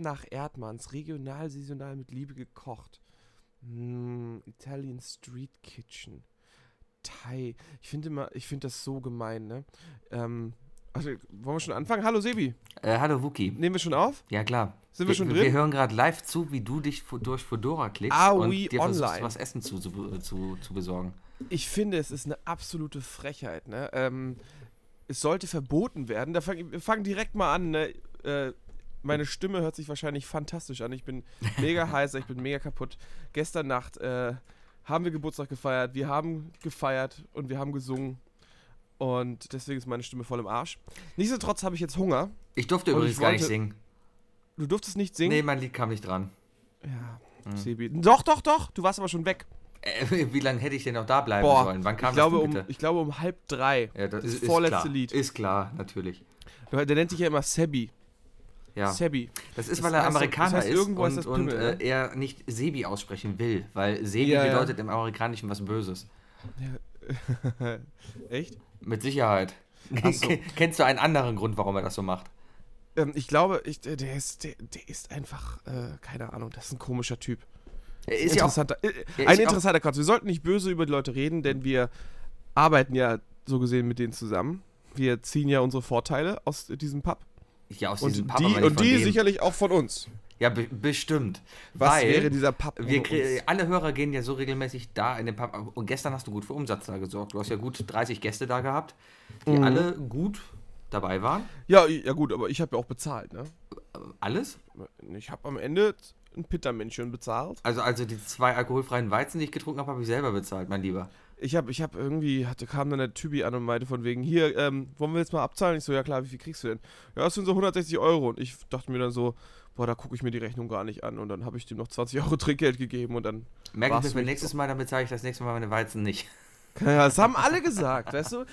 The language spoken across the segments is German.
nach Erdmanns, regional, saisonal mit Liebe gekocht. Mm, Italian Street Kitchen. Thai. Ich finde immer, ich finde das so gemein, ne? Ähm, also, wollen wir schon anfangen? Hallo Sebi. Äh, hallo Wookie. Nehmen wir schon auf? Ja, klar. Sind wir, schon drin? Wir hören gerade live zu, wie du dich durch Fedora klickst Ah, und oui, dir versuchst, online. was Essen zu, zu, zu, zu besorgen. Ich finde, es ist eine absolute Frechheit, ne? Ähm, es sollte verboten werden. Da fang, wir fangen direkt mal an, ne? Äh, meine Stimme hört sich wahrscheinlich fantastisch an. Ich bin mega heißer, ich bin mega kaputt. Gestern Nacht äh, haben wir Geburtstag gefeiert, wir haben gefeiert und wir haben gesungen. Und deswegen ist meine Stimme voll im Arsch. Nichtsdestotrotz habe ich jetzt Hunger. Ich durfte übrigens ich gar nicht singen. Du durftest nicht singen? Nee, mein Lied kam nicht dran. Ja, Hm. Sebi. Doch, doch, doch. Du warst aber schon weg. Äh, wie lange hätte ich denn noch da bleiben Boah, sollen? Wann kam ich glaube, das um, bitte? ich glaube um halb drei. ja, das, das ist, vorletzte ist. Lied. Ist klar, natürlich. Der nennt sich ja immer Sebi. Ja. Sebi. Das ist, Das weil er heißt Amerikaner das heißt, ist und, ist das und äh, ne? er nicht Sebi aussprechen will, weil Sebi Ja, ja. bedeutet im Amerikanischen was Böses. Echt? Mit Sicherheit. So. Kennst du einen anderen Grund, warum er das so macht? Ähm, ich glaube, ich, der, ist, der, der ist einfach, äh, keine Ahnung, das ist ein komischer Typ. Er ist ja auch interessanter, äh, er ein ist ja auch- interessanter Kotz. Wir sollten nicht böse über die Leute reden, denn wir arbeiten ja so gesehen mit denen zusammen. Wir ziehen ja unsere Vorteile aus diesem Pub. Ja aus Und diesem Pub, die, und die dem. sicherlich auch von uns. Ja, be bestimmt. Was weil wäre dieser Pub wir alle Hörer gehen ja so regelmäßig da in den Pub. Und gestern hast du gut für Umsatz da gesorgt. Du hast ja gut 30 Gäste da gehabt, die Mhm. alle gut dabei waren. Ja, ja gut, aber ich habe ja auch bezahlt, ne? Alles? Ich habe am Ende ein Pittermännchen bezahlt. Also, also die zwei alkoholfreien Weizen, die ich getrunken habe, habe ich selber bezahlt, mein Lieber. Ich habe ich hab irgendwie, hatte, kam dann der Typi an und meinte von wegen, hier, ähm, wollen wir jetzt mal abzahlen? Ich so, ja klar, wie viel kriegst du denn? Ja, das sind so 160 Euro. Und ich dachte mir dann so, boah, da gucke ich mir die Rechnung gar nicht an. Und dann habe ich dem noch 20 Euro Trinkgeld gegeben und dann, Merke ich Warst mir nächstes Mal, dann bezahle ich das nächste Mal meine Weizen nicht. ja, das haben alle gesagt, weißt du?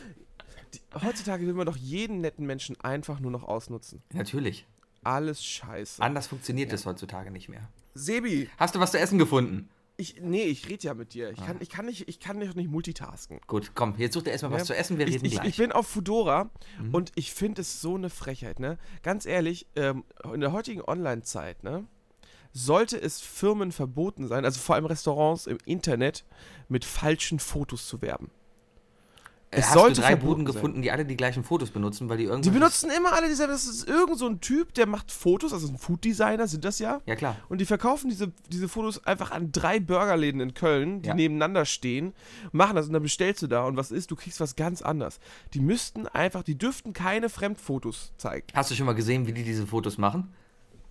Die, heutzutage will man doch jeden netten Menschen einfach nur noch ausnutzen. Natürlich. Alles scheiße. Anders funktioniert es heutzutage nicht mehr. Sebi, Hast du was zu essen gefunden? Ich, nee, ich rede ja mit dir. Ich kann, ich kann nicht, ich kann nicht, nicht multitasken. Gut, komm, jetzt such dir erstmal was Ja. zu essen, wir ich, reden ich, gleich. Mhm. ich bin auf Fudora und ich finde es so eine Frechheit, ne? Ganz ehrlich, ähm, in der heutigen Online-Zeit, ne? Sollte es Firmen verboten sein, also vor allem Restaurants im Internet, mit falschen Fotos zu werben. Äh, es Hast sollte drei Buden sein. gefunden, die alle die gleichen Fotos benutzen, weil die Die irgendwie. benutzen immer alle diese, das ist irgend so ein Typ, der macht Fotos, also ein Food-Designer sind das ja. Ja, klar. Und die verkaufen diese, diese Fotos einfach an drei Burgerläden in Köln, die Ja. nebeneinander stehen, machen das und dann bestellst du da und was ist, du kriegst was ganz anderes. Die müssten einfach, die dürften keine Fremdfotos zeigen. Hast du schon mal gesehen, wie die diese Fotos machen?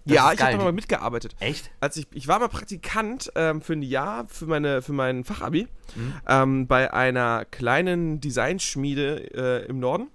Das ja, ich habe da mal mitgearbeitet. Echt? Als ich, ich war mal Praktikant ähm, für ein Jahr für, meine, für mein Fachabi Mhm. ähm, bei einer kleinen Designschmiede äh, im Norden.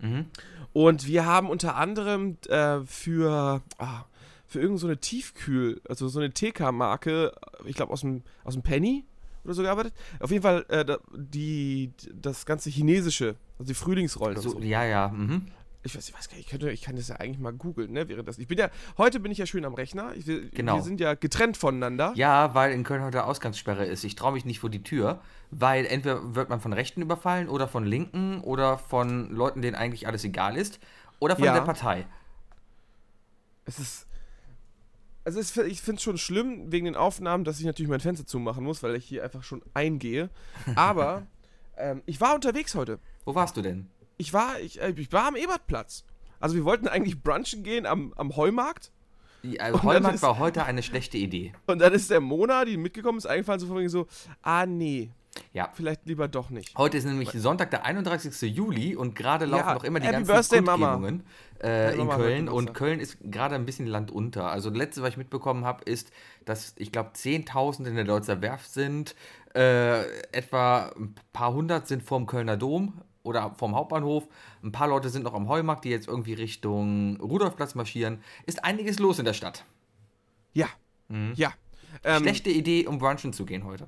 Mhm. Und wir haben unter anderem äh, für, ah, für irgendeine so eine Tiefkühl, also so eine TK-Marke, ich glaube aus dem, aus dem Penny oder so gearbeitet. Auf jeden Fall äh, die, das ganze Chinesische, also die Frühlingsrollen So, und so. ja, ja. Mhm. Ich weiß, ich weiß gar nicht, ich, könnte, ich kann das ja eigentlich mal googeln, ne, während das. Ich bin ja, heute bin ich ja schön am Rechner. Ich, wir, Genau. wir sind ja getrennt voneinander. Ja, weil in Köln heute Ausgangssperre ist. Ich traue mich nicht vor die Tür, weil entweder wird man von Rechten überfallen oder von Linken oder von Leuten, denen eigentlich alles egal ist oder von Ja. der Partei. Es ist. Also es, ich finde es schon schlimm wegen den Aufnahmen, dass ich natürlich mein Fenster zumachen muss, weil ich hier einfach schon eingehe. Aber ähm, ich war unterwegs heute. Wo warst du denn? Ich war, ich, äh, ich war am Ebertplatz. Also wir wollten eigentlich brunchen gehen am, am Heumarkt. Ja, dann Heumarkt ist- war heute eine schlechte Idee. Und dann ist der Mona, die mitgekommen ist, eingefallen, so von wegen so, ah nee, Ja. vielleicht lieber doch nicht. Heute ist nämlich Sonntag, der 31. Juli und gerade laufen Ja, noch immer die Happy ganzen Birthday. Kundgebungen äh, in Mama Köln und Köln ist gerade ein bisschen landunter. Also das letzte, was ich mitbekommen habe, ist, dass ich glaube 10.000 in der Deutzer Werft sind, äh, etwa ein paar hundert sind vorm Kölner Dom oder vom Hauptbahnhof. Ein paar Leute sind noch am Heumarkt, die jetzt irgendwie Richtung Rudolfplatz marschieren. Ist einiges los in der Stadt. Ja, ja. Ähm, Schlechte Idee, um brunchen zu gehen heute.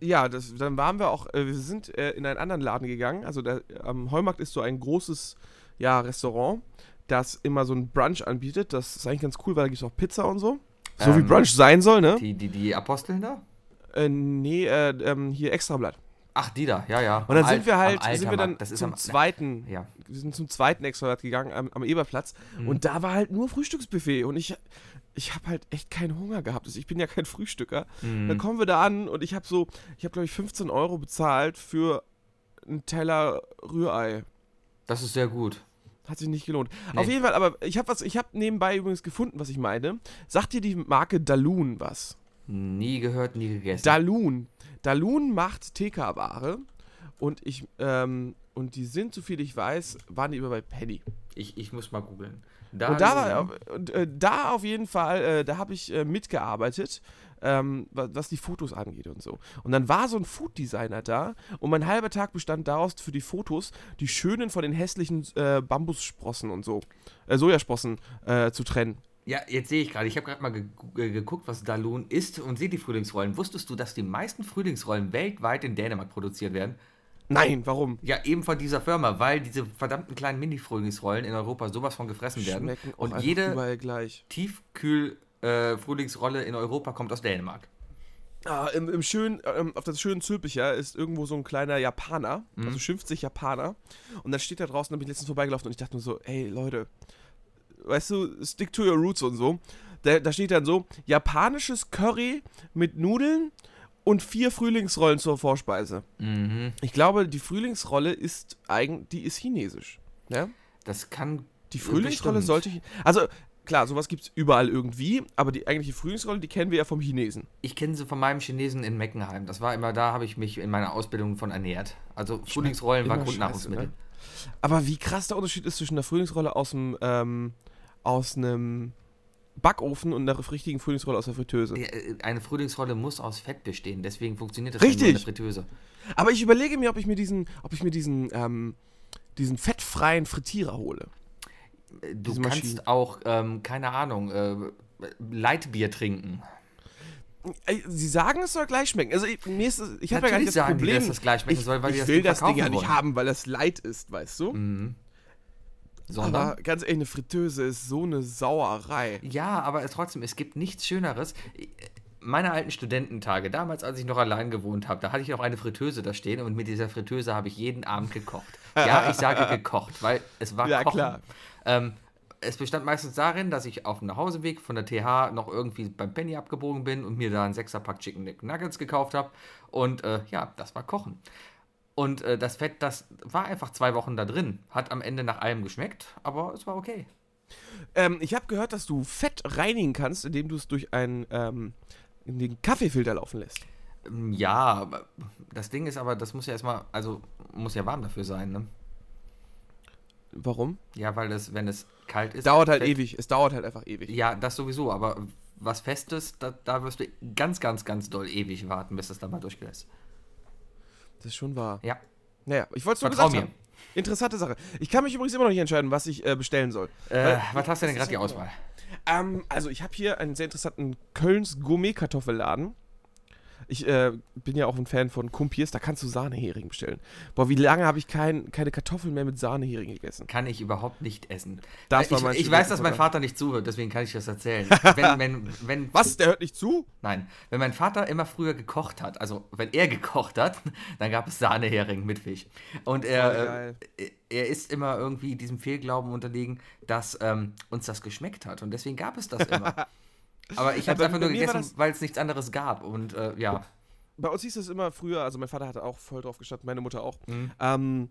Ja, das, dann waren wir auch, äh, wir sind äh, in einen anderen Laden gegangen. Also der, am Heumarkt ist so ein großes ja, Restaurant, das immer so ein Brunch anbietet. Das ist eigentlich ganz cool, weil da gibt es auch Pizza und so. So wie Ähm, Brunch sein soll, ne? Die, die, die Aposteln da? Äh, nee, äh, ähm, hier Extrablatt. Ach, die da, ja, ja. Und dann Am sind wir halt, sind wir dann das ist zum am, zweiten, Ja. wir sind zum zweiten Exponat gegangen am, am Eberplatz Mhm. und da war halt nur Frühstücksbuffet und ich, ich habe halt echt keinen Hunger gehabt. Also ich bin ja kein Frühstücker. Mhm. Dann kommen wir da an und ich habe so, ich habe glaube ich 15 Euro bezahlt für einen Teller Rührei. Das ist sehr gut. Hat sich nicht gelohnt. Nee. Auf jeden Fall, aber ich habe was, ich habe nebenbei übrigens gefunden, was ich meine. Sagt dir die Marke Dalun was? Nie gehört, nie gegessen. Dalun. Dalun macht TK-Ware und ich, ähm, und die sind, soviel ich weiß, waren die immer bei Penny. ich, ich muss mal googeln. und da war, und, äh, da auf jeden Fall, äh, da habe ich äh, mitgearbeitet, ähm, wa- was die Fotos angeht und so. Und dann war so ein Food-Designer da und mein halber Tag bestand daraus, für die Fotos die schönen von den hässlichen äh, Bambussprossen und so, äh, Sojasprossen äh, zu trennen. Ja, jetzt sehe ich gerade, ich habe gerade mal ge ge geguckt, was Dalun ist und sehe die Frühlingsrollen. Wusstest du, dass die meisten Frühlingsrollen weltweit in Dänemark produziert werden? Nein, warum? Ja, eben von dieser Firma, weil diese verdammten kleinen Mini-Frühlingsrollen in Europa sowas von gefressen werden. Schmecken Und jede. Tiefkühl-Frühlingsrolle in Europa kommt aus Dänemark. Ah, im, im schönen, ähm, auf das schönen Zülpicher ist irgendwo so ein kleiner Japaner, Mhm. also schimpft sich Japaner. Und dann steht da draußen, da bin ich letztens vorbeigelaufen und ich dachte nur so, ey Leute, weißt du, stick to your roots und so. Da, da steht dann so, japanisches Curry mit Nudeln und vier Frühlingsrollen zur Vorspeise. Mhm. Ich glaube, die Frühlingsrolle ist eigentlich, die ist chinesisch. Ja? Das kann. Die Frühlingsrolle Bestimmt. sollte, chi- also klar, sowas gibt es überall irgendwie, aber die eigentliche Frühlingsrolle, die kennen wir ja vom Chinesen. Ich kenne sie von meinem Chinesen in Meckenheim. Das war immer, da habe ich mich in meiner Ausbildung von ernährt. Also Frühlingsrollen war Grundnahrungsmittel. scheiße, Aber wie krass der Unterschied ist zwischen der Frühlingsrolle aus dem ähm, aus einem Backofen und einer richtigen Frühlingsrolle aus der Fritteuse. Äh, Eine Frühlingsrolle muss aus Fett bestehen, deswegen funktioniert das Richtig. in der Fritteuse. Aber ich überlege mir, ob ich mir diesen, ob ich mir diesen, ähm, diesen fettfreien Frittierer hole. Äh, Du Diese kannst Maschinen. auch, ähm, keine Ahnung, äh, Leitbier trinken. Ey, Sie sagen, es soll gleich schmecken. Also ich, mir ist, es- ich habe ja gar nicht das sagen die, Problem. dass das gleich schmecken ich soll, weil die ich das will das Ding ja nicht haben, weil das light ist, weißt du? Mhm. Sondern? Aber ganz ehrlich, eine Fritteuse ist so eine Sauerei. Ja, aber trotzdem, es gibt nichts Schöneres. Meine alten Studententage, damals, als ich noch allein gewohnt habe, da hatte ich noch eine Fritteuse da stehen und mit dieser Fritteuse habe ich jeden Abend gekocht. Ja, ich sage gekocht, weil es war Ja, Kochen. klar. Ähm, es bestand meistens darin, dass ich auf dem Nachhauseweg von der TH noch irgendwie beim Penny abgebogen bin und mir da einen Sechserpack Chicken Nuggets gekauft habe. Und äh, ja, das war Kochen. Und äh, das Fett, das war einfach zwei Wochen da drin. Hat am Ende nach allem geschmeckt, aber es war okay. Ähm, ich habe gehört, dass du Fett reinigen kannst, indem du es durch einen ähm, Kaffeefilter laufen lässt. Ähm, Ja, das Ding ist aber, das muss ja erstmal, also muss ja warm dafür sein, ne? Warum? Ja, weil das, wenn es kalt ist. Dauert halt fällt- ewig. Es dauert halt einfach ewig. Ja, das sowieso, aber was Festes, da, da wirst du ganz, ganz, ganz doll ewig warten, bis das dann mal durchgeht ist. Das ist schon wahr. Ja, Naja, ich wollte es nur vertrau gesagt mir. haben. Interessante Sache. Ich kann mich übrigens immer noch nicht entscheiden, was ich äh, bestellen soll. Äh, Weil- was hast du denn gerade die Auswahl? Ähm, also ich habe hier einen sehr interessanten Kölns Gourmet-Kartoffelladen. Ich äh, bin ja auch ein Fan von Kumpiers, da kannst du Sahnehering bestellen. Boah, wie lange habe ich kein, keine Kartoffeln mehr mit Sahnehering gegessen? Kann ich überhaupt nicht essen. Das war ich ich weiß, dass mein. Vater nicht zuhört, deswegen kann ich das erzählen. wenn, wenn, wenn, Was? Der hört nicht zu? Nein, wenn mein Vater immer früher gekocht hat, also wenn er gekocht hat, dann gab es Sahnehering mit Fisch. Und er, geil. äh, er ist immer irgendwie diesem Fehlglauben unterlegen, dass ähm, uns das geschmeckt hat. Und deswegen gab es das immer. Aber ich habe es einfach nur gegessen, weil es nichts anderes gab. Und äh, ja. Bei uns hieß es immer früher, also mein Vater hatte auch voll drauf gestanden, meine Mutter auch. Mhm. Ähm,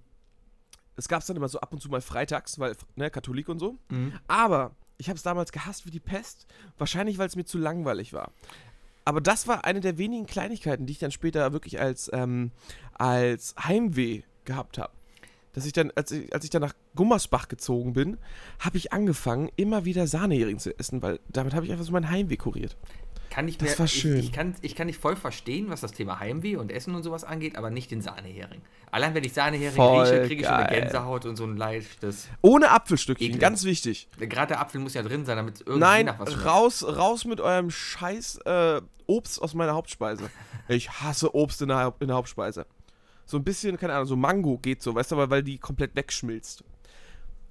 es gab es dann immer so ab und zu mal freitags, weil, ne, Katholik und so. Mhm. Aber ich habe es damals gehasst wie die Pest. Wahrscheinlich, weil es mir zu langweilig war. Aber das war eine der wenigen Kleinigkeiten, die ich dann später wirklich als, ähm, als Heimweh gehabt habe. Dass ich dann, als ich, als ich dann nach Gummersbach gezogen bin, habe ich angefangen, immer wieder Sahnehering zu essen, weil damit habe ich einfach so mein Heimweh kuriert. Kann ich Das mir, war ich, schön. Ich, kann, ich kann nicht voll verstehen, was das Thema Heimweh und Essen und sowas angeht, aber nicht den Sahnehering. Allein wenn ich Sahnehering Voll rieche, kriege ich schon eine. Gänsehaut und so ein leichtes. Ohne Apfelstückchen, Ekelhaft. ganz wichtig. Gerade der Apfel muss ja drin sein, damit es irgendwie Nein, nach was raus, raus mit eurem scheiß äh, Obst aus meiner Hauptspeise. Ich hasse Obst in der, in der Hauptspeise. So ein bisschen, keine Ahnung, so Mango geht so, weißt du, aber weil die komplett wegschmilzt.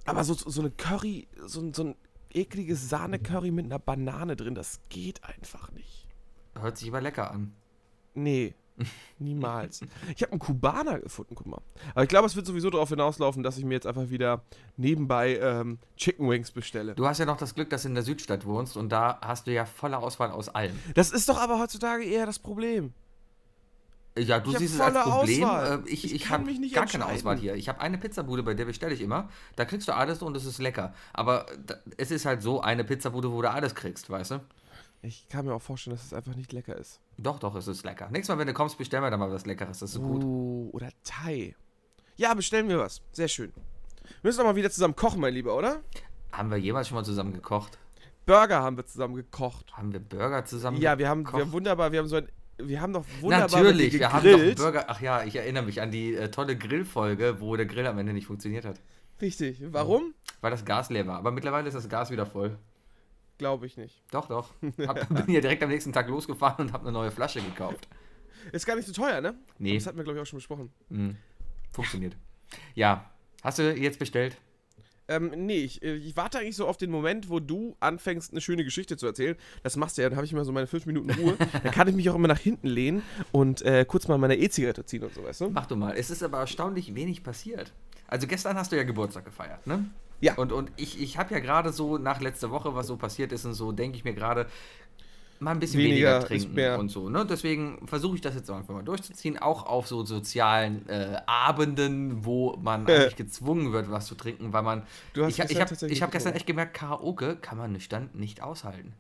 Aber so, so eine Curry, so, ein- so ein ekliges Sahne-Curry mit einer Banane drin, das geht einfach nicht. Hört sich aber lecker an. Nee. Niemals. Ich habe einen Kubaner gefunden, guck mal. Aber ich glaube, es wird sowieso darauf hinauslaufen, dass ich mir jetzt einfach wieder nebenbei ähm, Chicken Wings bestelle. Du hast ja noch das Glück, dass du in der Südstadt wohnst und da hast du ja volle Auswahl aus allem. Das ist doch aber heutzutage eher das Problem. Ja, du Ich siehst es als Problem. Auswahl. Äh, Ich, Ich ich, habe gar keine. Auswahl hier. Ich habe eine Pizzabude, bei der bestelle ich immer. Da kriegst du alles und es ist lecker. Aber da, es ist halt so eine Pizzabude, wo du alles kriegst, weißt du? Ich kann mir auch vorstellen, dass es einfach nicht lecker ist. Doch, doch, es ist lecker. Nächstes Mal, wenn du kommst, bestellen wir dann mal was Leckeres. Das ist so gut. Uh, oder Thai. Ja, bestellen wir was. Sehr schön. Wir müssen doch mal wieder zusammen kochen, mein Lieber, oder? Haben wir jemals schon mal zusammen gekocht? Burger haben wir zusammen gekocht. Haben wir Burger zusammen Ja, wir haben, wir gekocht? haben wunderbar, wir haben so ein, wir haben doch wunderbar Natürlich, wir haben doch. Burger. Ach ja, ich erinnere mich an die äh, tolle Grillfolge, wo der Grill am Ende nicht funktioniert hat. Richtig. Warum? Weil das Gas leer war. Aber mittlerweile ist das Gas wieder voll. Glaube ich nicht. Doch, doch. Hab, bin ja direkt am nächsten Tag losgefahren und habe eine neue Flasche gekauft. Ist gar nicht so teuer, ne? Nee. Das hatten wir, glaube ich, auch schon besprochen. Mhm. Funktioniert. Ja. Hast du jetzt bestellt? Ähm, nee, ich, äh, ich warte eigentlich so auf den Moment, wo du anfängst, eine schöne Geschichte zu erzählen. Das machst du ja, dann habe ich immer so meine fünf Minuten Ruhe. dann kann ich mich auch immer nach hinten lehnen und äh, kurz mal meine E-Zigarette ziehen und so, weißt du? Mach du mal. Es ist aber erstaunlich wenig passiert. Also gestern hast du ja Geburtstag gefeiert, ne? Ja. Und, und ich, ich habe ja gerade so nach letzter Woche, was so passiert ist und so, denke ich mir gerade, mal ein bisschen Weniger weniger, trinken mehr. und so. Ne? Deswegen versuche ich das jetzt einfach mal durchzuziehen, auch auf so sozialen äh, Abenden, wo man Äh. eigentlich gezwungen wird, was zu trinken, weil man. Du hast ich ich habe hab gestern echt gemerkt, Karaoke kann man nüchtern nicht aushalten.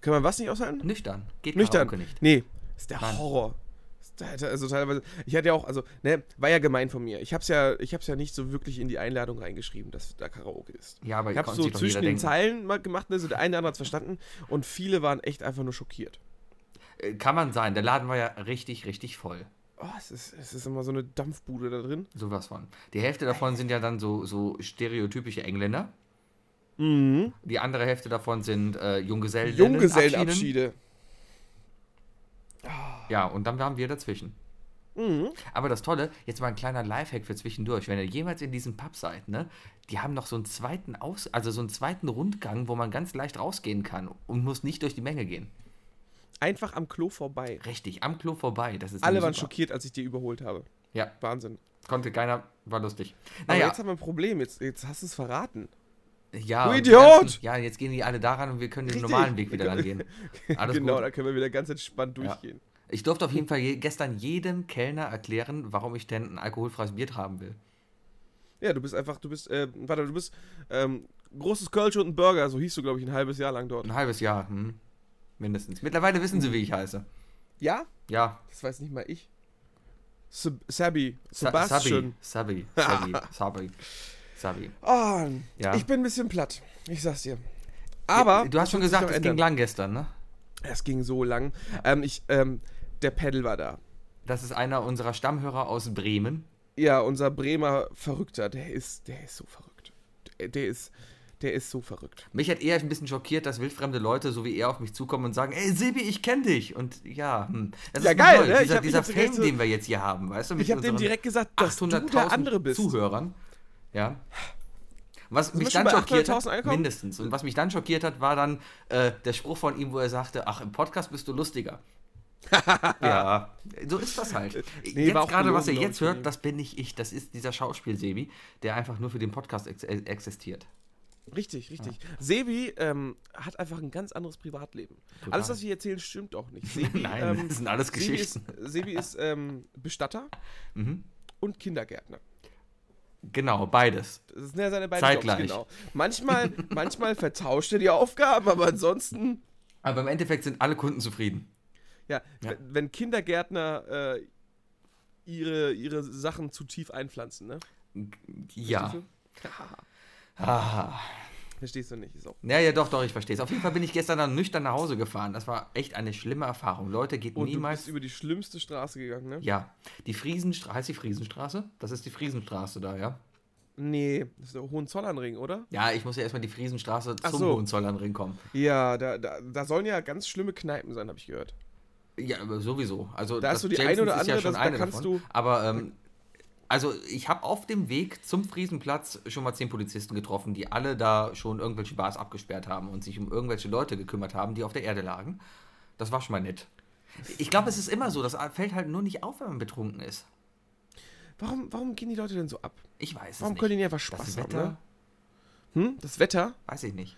Kann man was nicht aushalten? Nüchtern. Geht Nüchtern. Karaoke nicht. Nee, ist der Nein. Horror. Also teilweise, ich hatte ja auch, also, ne, war ja gemein von mir. Ich hab's ja, ich hab's ja nicht so wirklich in die Einladung reingeschrieben, dass da Karaoke ist. Ja, aber Ich hab's so zwischen den. Zeilen mal gemacht, ne, so der eine oder andere hat's verstanden und viele waren echt einfach nur schockiert. Äh, Kann man sein. Der Laden war ja richtig, richtig voll. Oh, es ist, es ist immer so eine Dampfbude da drin. Sowas von. Die Hälfte davon sind ja dann so, so stereotypische Engländer. Mhm. Die andere Hälfte davon sind äh, Junggesellen. Junggesellenabschiede. Ja, und dann waren wir dazwischen. Mhm. Aber das Tolle, jetzt mal ein kleiner Lifehack für zwischendurch. Wenn ihr jemals in diesem Pub seid, ne, die haben noch so einen zweiten Aus, also so einen zweiten Rundgang, wo man ganz leicht rausgehen kann und muss nicht durch die Menge gehen. Einfach am Klo vorbei. Richtig, am Klo vorbei. Das ist Alle waren super. schockiert, als ich dir überholt habe. Ja, Wahnsinn. konnte keiner, war lustig. Aber Naja, jetzt haben wir ein Problem. Jetzt, jetzt hast du es verraten. ja. Du die Idiot! Ganzen, ja, jetzt gehen die alle daran und wir können den Richtig. normalen Weg wieder lang gehen. Alles genau, gut. da können wir wieder ganz entspannt Ja. Ich durfte auf jeden Fall je, gestern jedem Kellner erklären, warum ich denn ein alkoholfreies Bier haben will. Ja, du bist einfach, du bist, äh, warte, du bist ähm, großes Kölsch und ein Burger, so hieß du, glaube ich, ein halbes Jahr lang dort. Ein halbes Jahr, hm. mindestens. Mittlerweile wissen sie, wie ich heiße. Ja? Ja, Das weiß nicht mal ich. Seb Sabi, Sa- Sebastian. Sabi, Sabi, Sabi, Sabi, Sabi. Oh, Ja. ich bin ein bisschen platt. Ich sag's dir. Aber. du hast schon gesagt, es ging lang gestern, ne? Es ging so lang. Ähm, ich, ähm, der Pedal war da. Das ist einer unserer Stammhörer aus Bremen. Ja, unser Bremer Verrückter, der ist, der ist so verrückt. Der, der ist, der ist so verrückt. Mich hat eher ein bisschen schockiert, dass wildfremde Leute so wie er auf mich zukommen und sagen, ey Sebi, ich kenne dich. Und ja, hm. das Ja, ist geil, neu. ne? Dieser, hab- dieser Fame, so- den wir jetzt hier haben, weißt du? mit Ich habe dem direkt gesagt, dass du der 800.000 andere bist. Zuhörern. Ja. Was Sind mich dann schockiert 800.000 hat, mindestens. Und was mich dann schockiert hat, war dann äh, der Spruch von ihm, wo er sagte, ach, im Podcast bist du lustiger. ja, so ist das halt. Nee, jetzt gerade, was ihr jetzt hört, das bin nicht ich. Das ist dieser Schauspiel-Sebi, der einfach nur für den Podcast ex äh, existiert. Richtig, richtig. Sebi ähm, hat einfach ein ganz anderes Privatleben. Total. Alles, was wir erzählen, stimmt auch nicht. Sebi, Nein, ähm, das sind alles Sebi Geschichten. ist, Sebi ist ähm, Bestatter Mhm. und Kindergärtner. Genau, beides. Das sind ja seine beiden Zeitgleich. Jobs, genau. Manchmal, manchmal vertauscht er die Aufgaben, aber ansonsten, Aber im Endeffekt sind alle Kunden zufrieden. Ja, wenn Kindergärtner äh, ihre, ihre Sachen zu tief einpflanzen, ne? Ja. Verstehst du? Ah. Verstehst du nicht, ist auch. Ja, ja, doch, doch, ich verstehe es. Auf jeden Fall bin ich gestern dann nüchtern nach Hause gefahren. Das war echt eine schlimme Erfahrung. Leute, geht Und du niemals. bist über die schlimmste Straße gegangen, ne? Ja, die Friesenstraße. Heißt die Friesenstraße? Das ist die Friesenstraße da, ja? Nee, das ist der Hohenzollernring, oder? Ja, ich muss ja erstmal die Friesenstraße Ach zum so. Hohenzollernring kommen. Ja, da, da, da sollen ja ganz schlimme Kneipen sein, habe ich gehört. Ja, aber sowieso. Also, Da das hast du die Jamesons eine oder ist ja andere, schon das- da eine kannst davon. du- Aber, ähm, also ich habe auf dem Weg zum Friesenplatz schon mal zehn Polizisten getroffen, die alle da schon irgendwelche Bars abgesperrt haben und sich um irgendwelche Leute gekümmert haben, die auf der Erde lagen. Das war schon mal nett. Ich glaube, es ist immer so. Das fällt halt nur nicht auf, wenn man betrunken ist. Warum, warum gehen die Leute denn so ab? Ich weiß es Warum nicht. können die nicht einfach das Spaß haben, Wetter, ne? Hm? Das Wetter? weiß ich nicht.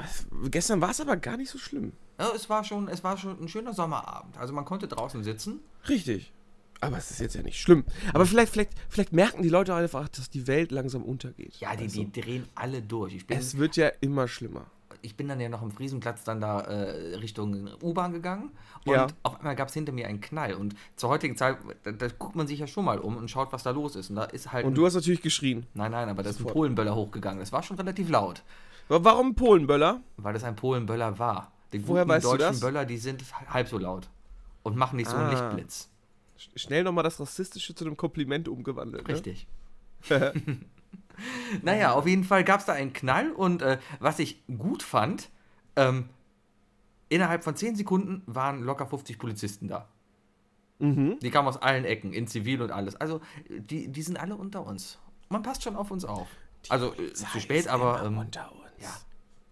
Also, gestern war es aber gar nicht so schlimm. Ja, es, war schon, es war schon ein schöner Sommerabend. Also man konnte draußen sitzen. Richtig. Aber es ist jetzt ja nicht schlimm. Aber vielleicht, vielleicht, vielleicht merken die Leute einfach, dass die Welt langsam untergeht. Ja, die, weißt die drehen alle durch. Bin, Es wird ja immer schlimmer. ich bin dann ja noch am Friesenplatz dann da äh, Richtung U-Bahn gegangen und Ja. auf einmal gab es hinter mir einen Knall. Und zur heutigen Zeit, da, da guckt man sich ja schon mal um und schaut, was da los ist. Und da ist halt. Und du hast natürlich geschrien. nein, nein, aber da ist ein. Polenböller hochgegangen. Das war schon relativ laut, Warum Polenböller? weil das ein Polenböller war. Die Woher weißt du deutschen das? Böller, die sind halb so laut und machen nicht so einen Ah. Lichtblitz. Sch- Schnell nochmal das Rassistische zu einem Kompliment umgewandelt. Ne? Richtig. naja, auf jeden Fall gab es da einen Knall und äh, was ich gut fand, ähm, innerhalb von 10 Sekunden waren locker 50 Polizisten da. Mhm. Die kamen aus allen Ecken, in Zivil und alles. Also, die, die sind alle unter uns. Man passt schon auf uns auf. also, äh, zu spät, aber ähm, unter uns. Ja.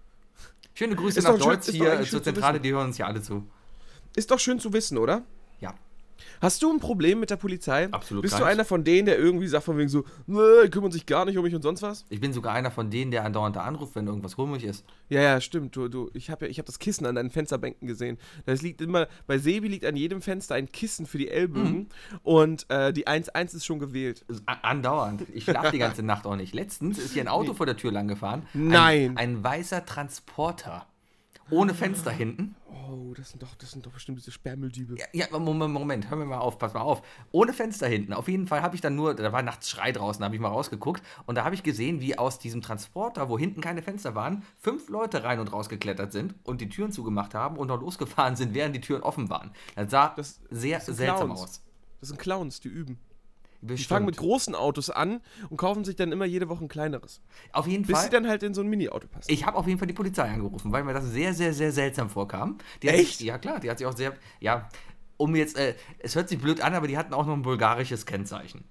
schöne Grüße Ist nach schön- Deutsch doch hier zur schön zu Zentrale, die hören uns ja alle zu. Ist doch schön zu wissen, oder? Ja. Hast du ein Problem mit der Polizei? Absolut Bist du einer von denen, der irgendwie sagt von wegen so, "Nö, die kümmern sich gar nicht um mich und sonst was? Ich bin sogar einer von denen, der andauernd da anruft, wenn irgendwas komisch ist. Ja, ja, stimmt. Du, du, ich habe ja, ich hab das Kissen an deinen Fensterbänken gesehen. Das liegt immer, bei Sebi liegt an jedem Fenster ein Kissen für die Ellbogen Mhm. und äh, die 1-1 ist schon gewählt. A- Andauernd. Ich schlafe die ganze Nacht auch nicht. Letztens ist hier ein Auto vor der Tür lang gefahren. Nein. Ein, ein weißer Transporter. Ohne Fenster hinten. Oh, das sind doch, das sind doch bestimmt diese Sperrmülldiebe. Ja, ja, Moment, Moment, hör mir mal auf, pass mal auf. Ohne Fenster hinten. Auf jeden Fall habe ich dann nur, da war nachts Schrei draußen, da habe ich mal rausgeguckt und da habe ich gesehen, wie aus diesem Transporter, wo hinten keine Fenster waren, fünf Leute rein und raus geklettert sind und die Türen zugemacht haben und noch losgefahren sind, während die Türen offen waren. Das sah Das- sehr das seltsam Clowns. aus. Das sind Clowns, die üben. Die Bestimmt. fangen mit großen Autos an und kaufen sich dann immer jede Woche ein kleineres. Auf jeden Bis Fall. sie dann halt in so ein Mini-Auto passen. Ich habe auf jeden Fall die Polizei angerufen, weil mir das sehr, sehr, sehr seltsam vorkam. Die Echt? Sich, ja, klar, die hat sich auch sehr. Ja, um jetzt. Äh, es hört sich blöd an, aber die hatten auch noch ein bulgarisches Kennzeichen.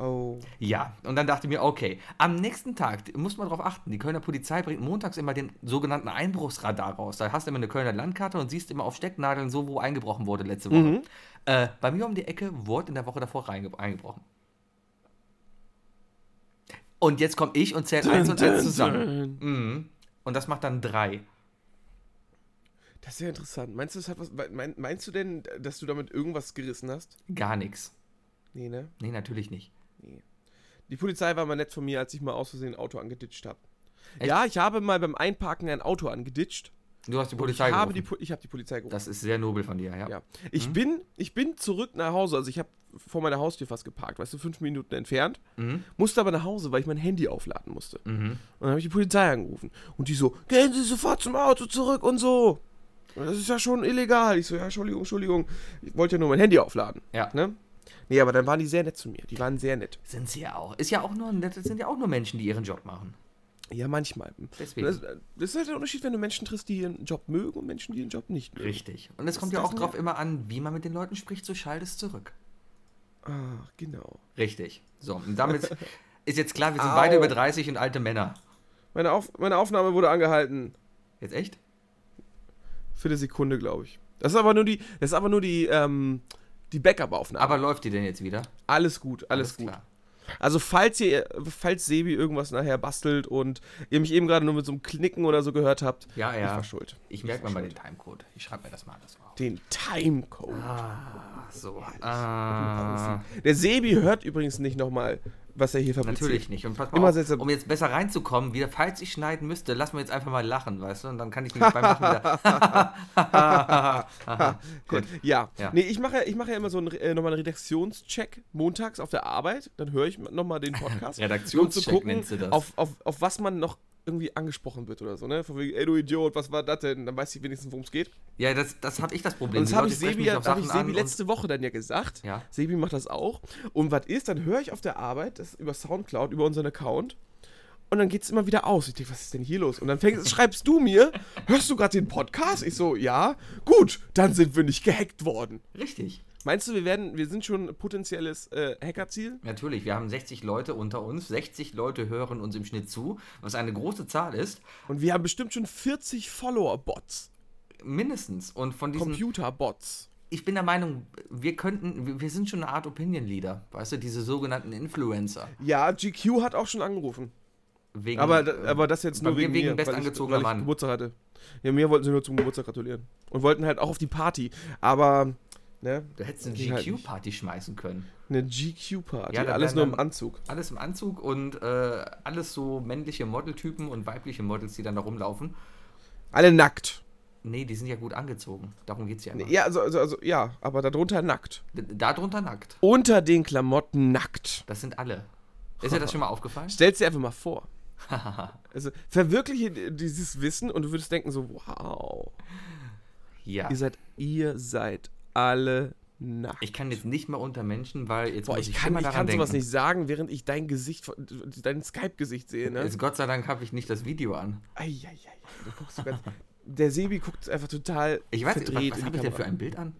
Oh. Ja, und dann dachte ich mir, okay, am nächsten Tag muss man darauf achten, die Kölner Polizei bringt montags immer den sogenannten Einbruchsradar raus. Da hast du immer eine Kölner Landkarte und siehst immer auf Stecknadeln so, wo eingebrochen wurde letzte Woche. Mhm. Äh, bei mir um die Ecke wurde in der Woche davor eingebrochen. Und jetzt komme ich und zähle eins und eins zusammen. Mhm. Und das macht dann drei. Das ist ja interessant. Meinst du, das hat was, mein, meinst du denn, dass du damit irgendwas gerissen hast? Gar nichts. Nee, ne? Nee, natürlich nicht. Die Polizei war mal nett von mir, als ich mal aus Versehen ein Auto angeditscht habe. Ja, ich habe mal beim Einparken ein Auto angeditscht. Du hast die Ich Polizei habe die, gerufen. Ich habe die Polizei gerufen. Das ist sehr nobel von dir, ja. Ja. Ich, Mhm. bin, ich bin zurück nach Hause. Also ich habe vor meiner Haustür fast geparkt, weißt du, fünf Minuten entfernt. Mhm. Musste aber nach Hause, weil ich mein Handy aufladen musste. Mhm. Und dann habe ich die Polizei angerufen. Und die so, gehen Sie sofort zum Auto zurück und so. Und Das ist ja schon illegal. Ich so, ja, Entschuldigung, Entschuldigung. Ich wollte ja nur mein Handy aufladen. Ja. Ne? Nee, aber dann waren die sehr nett zu mir. Die waren sehr nett. Sind sie ja auch. Ist ja auch nur, das sind ja auch nur Menschen, die ihren Job machen. Ja, manchmal. Deswegen. Das, das ist halt der Unterschied, wenn du Menschen triffst, die ihren Job mögen und Menschen, die ihren Job nicht mögen. Richtig. Und es kommt ja auch drauf immer an, wie man mit den Leuten spricht, so schallt es zurück. Ah, genau. Richtig. So, und damit ist jetzt klar, wir sind Au. beide über 30 und alte Männer. Meine, Auf meine Aufnahme wurde angehalten. Jetzt echt? Für eine Sekunde, glaube ich. Das ist aber nur die, das ist aber nur die, ähm, die Backup-Aufnahme. Aber läuft die denn jetzt wieder? alles gut, alles, gut. klar. Also falls ihr, falls Sebi irgendwas nachher bastelt und ihr mich eben gerade nur mit so einem Knicken oder so gehört habt, Ja, ich ja. war schuld. Ich merke mal mal den Timecode. Ich schreibe mir das mal alles auf. Den Timecode. Ach so. Ah, Der Sebi hört übrigens nicht nochmal, was er hier fabriziert. natürlich nicht. Und pass mal auf, um jetzt besser reinzukommen, wieder, falls ich schneiden müsste, lassen wir jetzt einfach mal lachen, weißt du? Und dann kann ich nämlich beim Lachen wieder. Gut. Ja. Ja. Nee, ich mache, ich mache ja immer so einen, äh, nochmal einen Redaktionscheck montags auf der Arbeit. Dann höre ich nochmal den Podcast. Redaktionscheck um zu gucken, nennst du das. Auf, auf, auf was man noch irgendwie angesprochen wird oder so, ne? Von wegen, ey du Idiot, was war das denn? Dann weiß ich wenigstens, worum es geht. Ja, das, das habe ich das Problem. Und das habe ich Sebi, hab ich Sebi letzte Woche dann ja gesagt. Ja. Sebi macht das auch. Und was ist, dann höre ich auf der Arbeit, das über Soundcloud, über unseren Account. Und dann geht es immer wieder aus. Ich denke, was ist denn hier los? Und dann fängst, schreibst du mir, hörst du gerade den Podcast? Ich so, ja. Gut, dann sind wir nicht gehackt worden. Richtig. Meinst du, wir werden, wir sind schon ein potenzielles äh, Hackerziel? Natürlich, wir haben 60 Leute unter uns. 60 Leute hören uns im Schnitt zu, was eine große Zahl ist. Und wir haben bestimmt schon 40 Follower-Bots. Mindestens. Und von diesen. Computer-Bots. ich bin der Meinung, wir könnten, wir- sind schon eine Art Opinion Leader, weißt du, diese sogenannten Influencer. Ja, GQ hat auch schon angerufen. Wegen, Aber, aber das jetzt nur wegen- wegen, mir, weil ich, bestangezogener weil ich Mann. Geburtstag hatte. Ja, mir wollten sie nur zum Geburtstag gratulieren. Und wollten halt auch auf die Party. Aber, ne, Du hättest eine halt GQ-Party schmeißen können. eine GQ-Party. Ja, alles nur im Anzug. Alles im Anzug und äh, alles so männliche Modeltypen und weibliche Models, die dann da rumlaufen. Alle nackt. Nee, die sind ja gut angezogen. Darum geht's ja immer. Ja, also, also, also, ja, aber darunter nackt. Darunter nackt. Unter den Klamotten nackt. Das sind alle. Ist dir das schon mal aufgefallen? Stell's dir einfach mal vor. Also, verwirkliche dieses Wissen und du würdest denken so, wow, ja. ihr seid, ihr seid alle nackt. Ich kann jetzt nicht mehr unter Menschen, weil jetzt Boah, muss ich ich, kann, immer ich daran kann denken. sowas nicht sagen, während ich dein Gesicht, dein Skype-Gesicht sehe, ne? Jetzt, Gott sei Dank habe ich nicht das Video an. Eieiei, du guckst so ganz, der Sebi guckt einfach total Ich weiß was, verdreht was in habe ich denn für ein Bild an?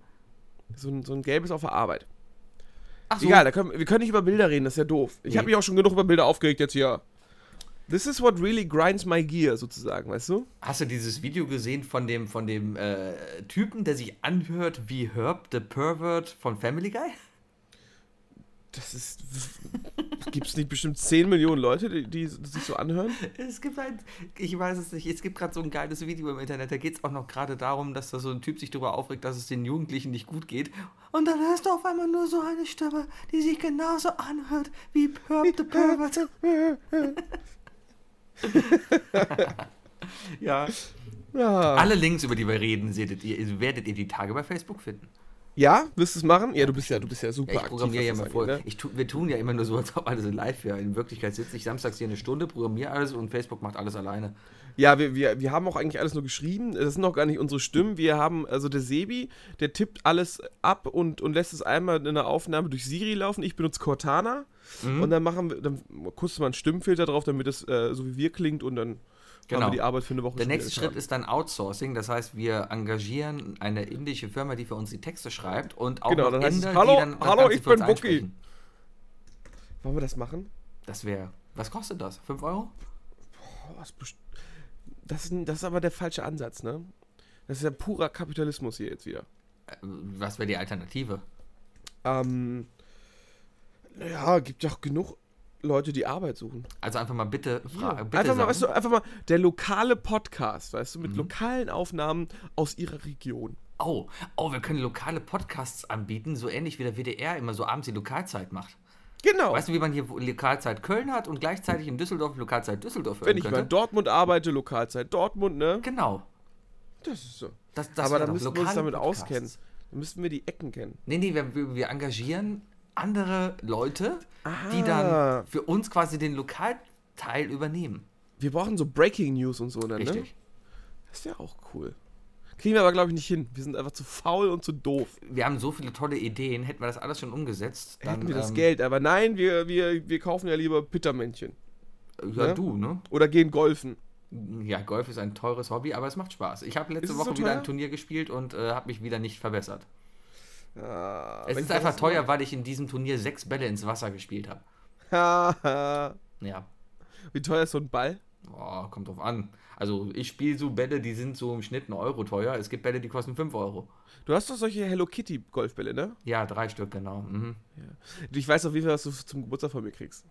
So ein, so ein gelbes auf der Arbeit. Ach Egal, da können, wir können nicht über Bilder reden, das ist ja doof. Ich Nee. habe mich auch schon genug über Bilder aufgeregt jetzt hier. This is what really grinds my gear, sozusagen, weißt du? Hast du dieses Video gesehen von dem, von dem äh, Typen, der sich anhört wie Herb the Pervert von Family Guy? Das ist. Gibt es nicht bestimmt 10 Millionen Leute, die, die sich so anhören? Es gibt ein, ich weiß es nicht, es gibt gerade so ein geiles Video im Internet, da geht es auch noch gerade darum, dass da so ein Typ sich darüber aufregt, dass es den Jugendlichen nicht gut geht. Und dann hörst du auf einmal nur so eine Stimme, die sich genauso anhört wie Herb the Pervert. ja. Ja. Alle Links, über die wir reden, seht ihr, werdet ihr die Tage bei Facebook finden. Ja, wirst du es machen? Ja, du bist ja, du bist ja super Ja, ich programmiere ja was immer angeht, ne? Ich tu, wir tun ja immer nur so, als ob alles live wäre. In Wirklichkeit sitze ich samstags hier eine Stunde, programmiere alles und Facebook macht alles alleine. Ja, wir, wir, wir haben auch eigentlich alles nur geschrieben. Das sind noch gar nicht unsere Stimmen. Wir haben, also der Sebi, der tippt alles ab und, und lässt es einmal in einer Aufnahme durch Siri laufen. Ich benutze Cortana. Mhm. Und dann machen wir, dann kurz mal einen Stimmfilter drauf, damit es äh, so wie wir klingt und dann haben Genau. wir die Arbeit für eine Woche Der nächste Schritt getan. ist dann Outsourcing, das heißt, wir engagieren eine indische Firma, die für uns die Texte schreibt und auch Genau, dann heißt es, Inder, "Hallo, dann hallo, ich bin Wookie." einsprechen. Wollen wir das machen? Das wäre, was kostet das? 5 Euro? Boah, das, best- das, ist, das ist aber der falsche Ansatz, ne? Das ist ja purer Kapitalismus hier jetzt wieder. Äh, Was wäre die Alternative? Ähm, naja, gibt ja auch genug Leute, die Arbeit suchen. Also einfach mal bitte, fra Ja. bitte einfach, mal, weißt du, einfach mal der lokale Podcast, weißt du, mit Mhm. lokalen Aufnahmen aus ihrer Region. Oh, oh, wir können lokale Podcasts anbieten, so ähnlich wie der WDR immer so abends die Lokalzeit macht. Genau. Weißt du, wie man hier Lokalzeit Köln hat und gleichzeitig in Düsseldorf Lokalzeit Düsseldorf hören Wenn ich mal könnte? in Dortmund arbeite, Lokalzeit Dortmund, ne? Genau. Das ist so. Das, das aber wär da doch müssen wir uns damit Podcasts. auskennen. Da müssten wir die Ecken kennen. Nee, nee, wir, wir, engagieren andere Leute, die Ah. dann für uns quasi den Lokalteil übernehmen. Wir brauchen so Breaking News und so, dann, ne? Richtig. Das wäre auch cool. Kriegen wir aber, glaube ich, nicht hin. Wir sind einfach zu faul und zu doof. Wir haben so viele tolle Ideen, hätten wir das alles schon umgesetzt. Dann, Hätten wir das ähm, Geld. Aber nein, wir, wir, wir kaufen ja lieber Pittermännchen. Ja, ne? du, ne? Oder gehen golfen. Ja, Golf ist ein teures Hobby, aber es macht Spaß. Ich habe letzte Woche so wieder ein Turnier gespielt und äh, habe mich wieder nicht verbessert. Ah, Es ist einfach teuer, weil ich in diesem Turnier sechs Bälle ins Wasser gespielt habe. Ja. Wie teuer ist so ein Ball? Boah, kommt drauf an. Also ich spiele so Bälle, die sind so im Schnitt einen Euro teuer. Es gibt Bälle, die kosten 5 Euro. Du hast doch solche Hello Kitty Golfbälle, ne? Ja, drei Stück, genau. Mhm. Ich weiß auf jeden Fall, was du zum Geburtstag von mir kriegst.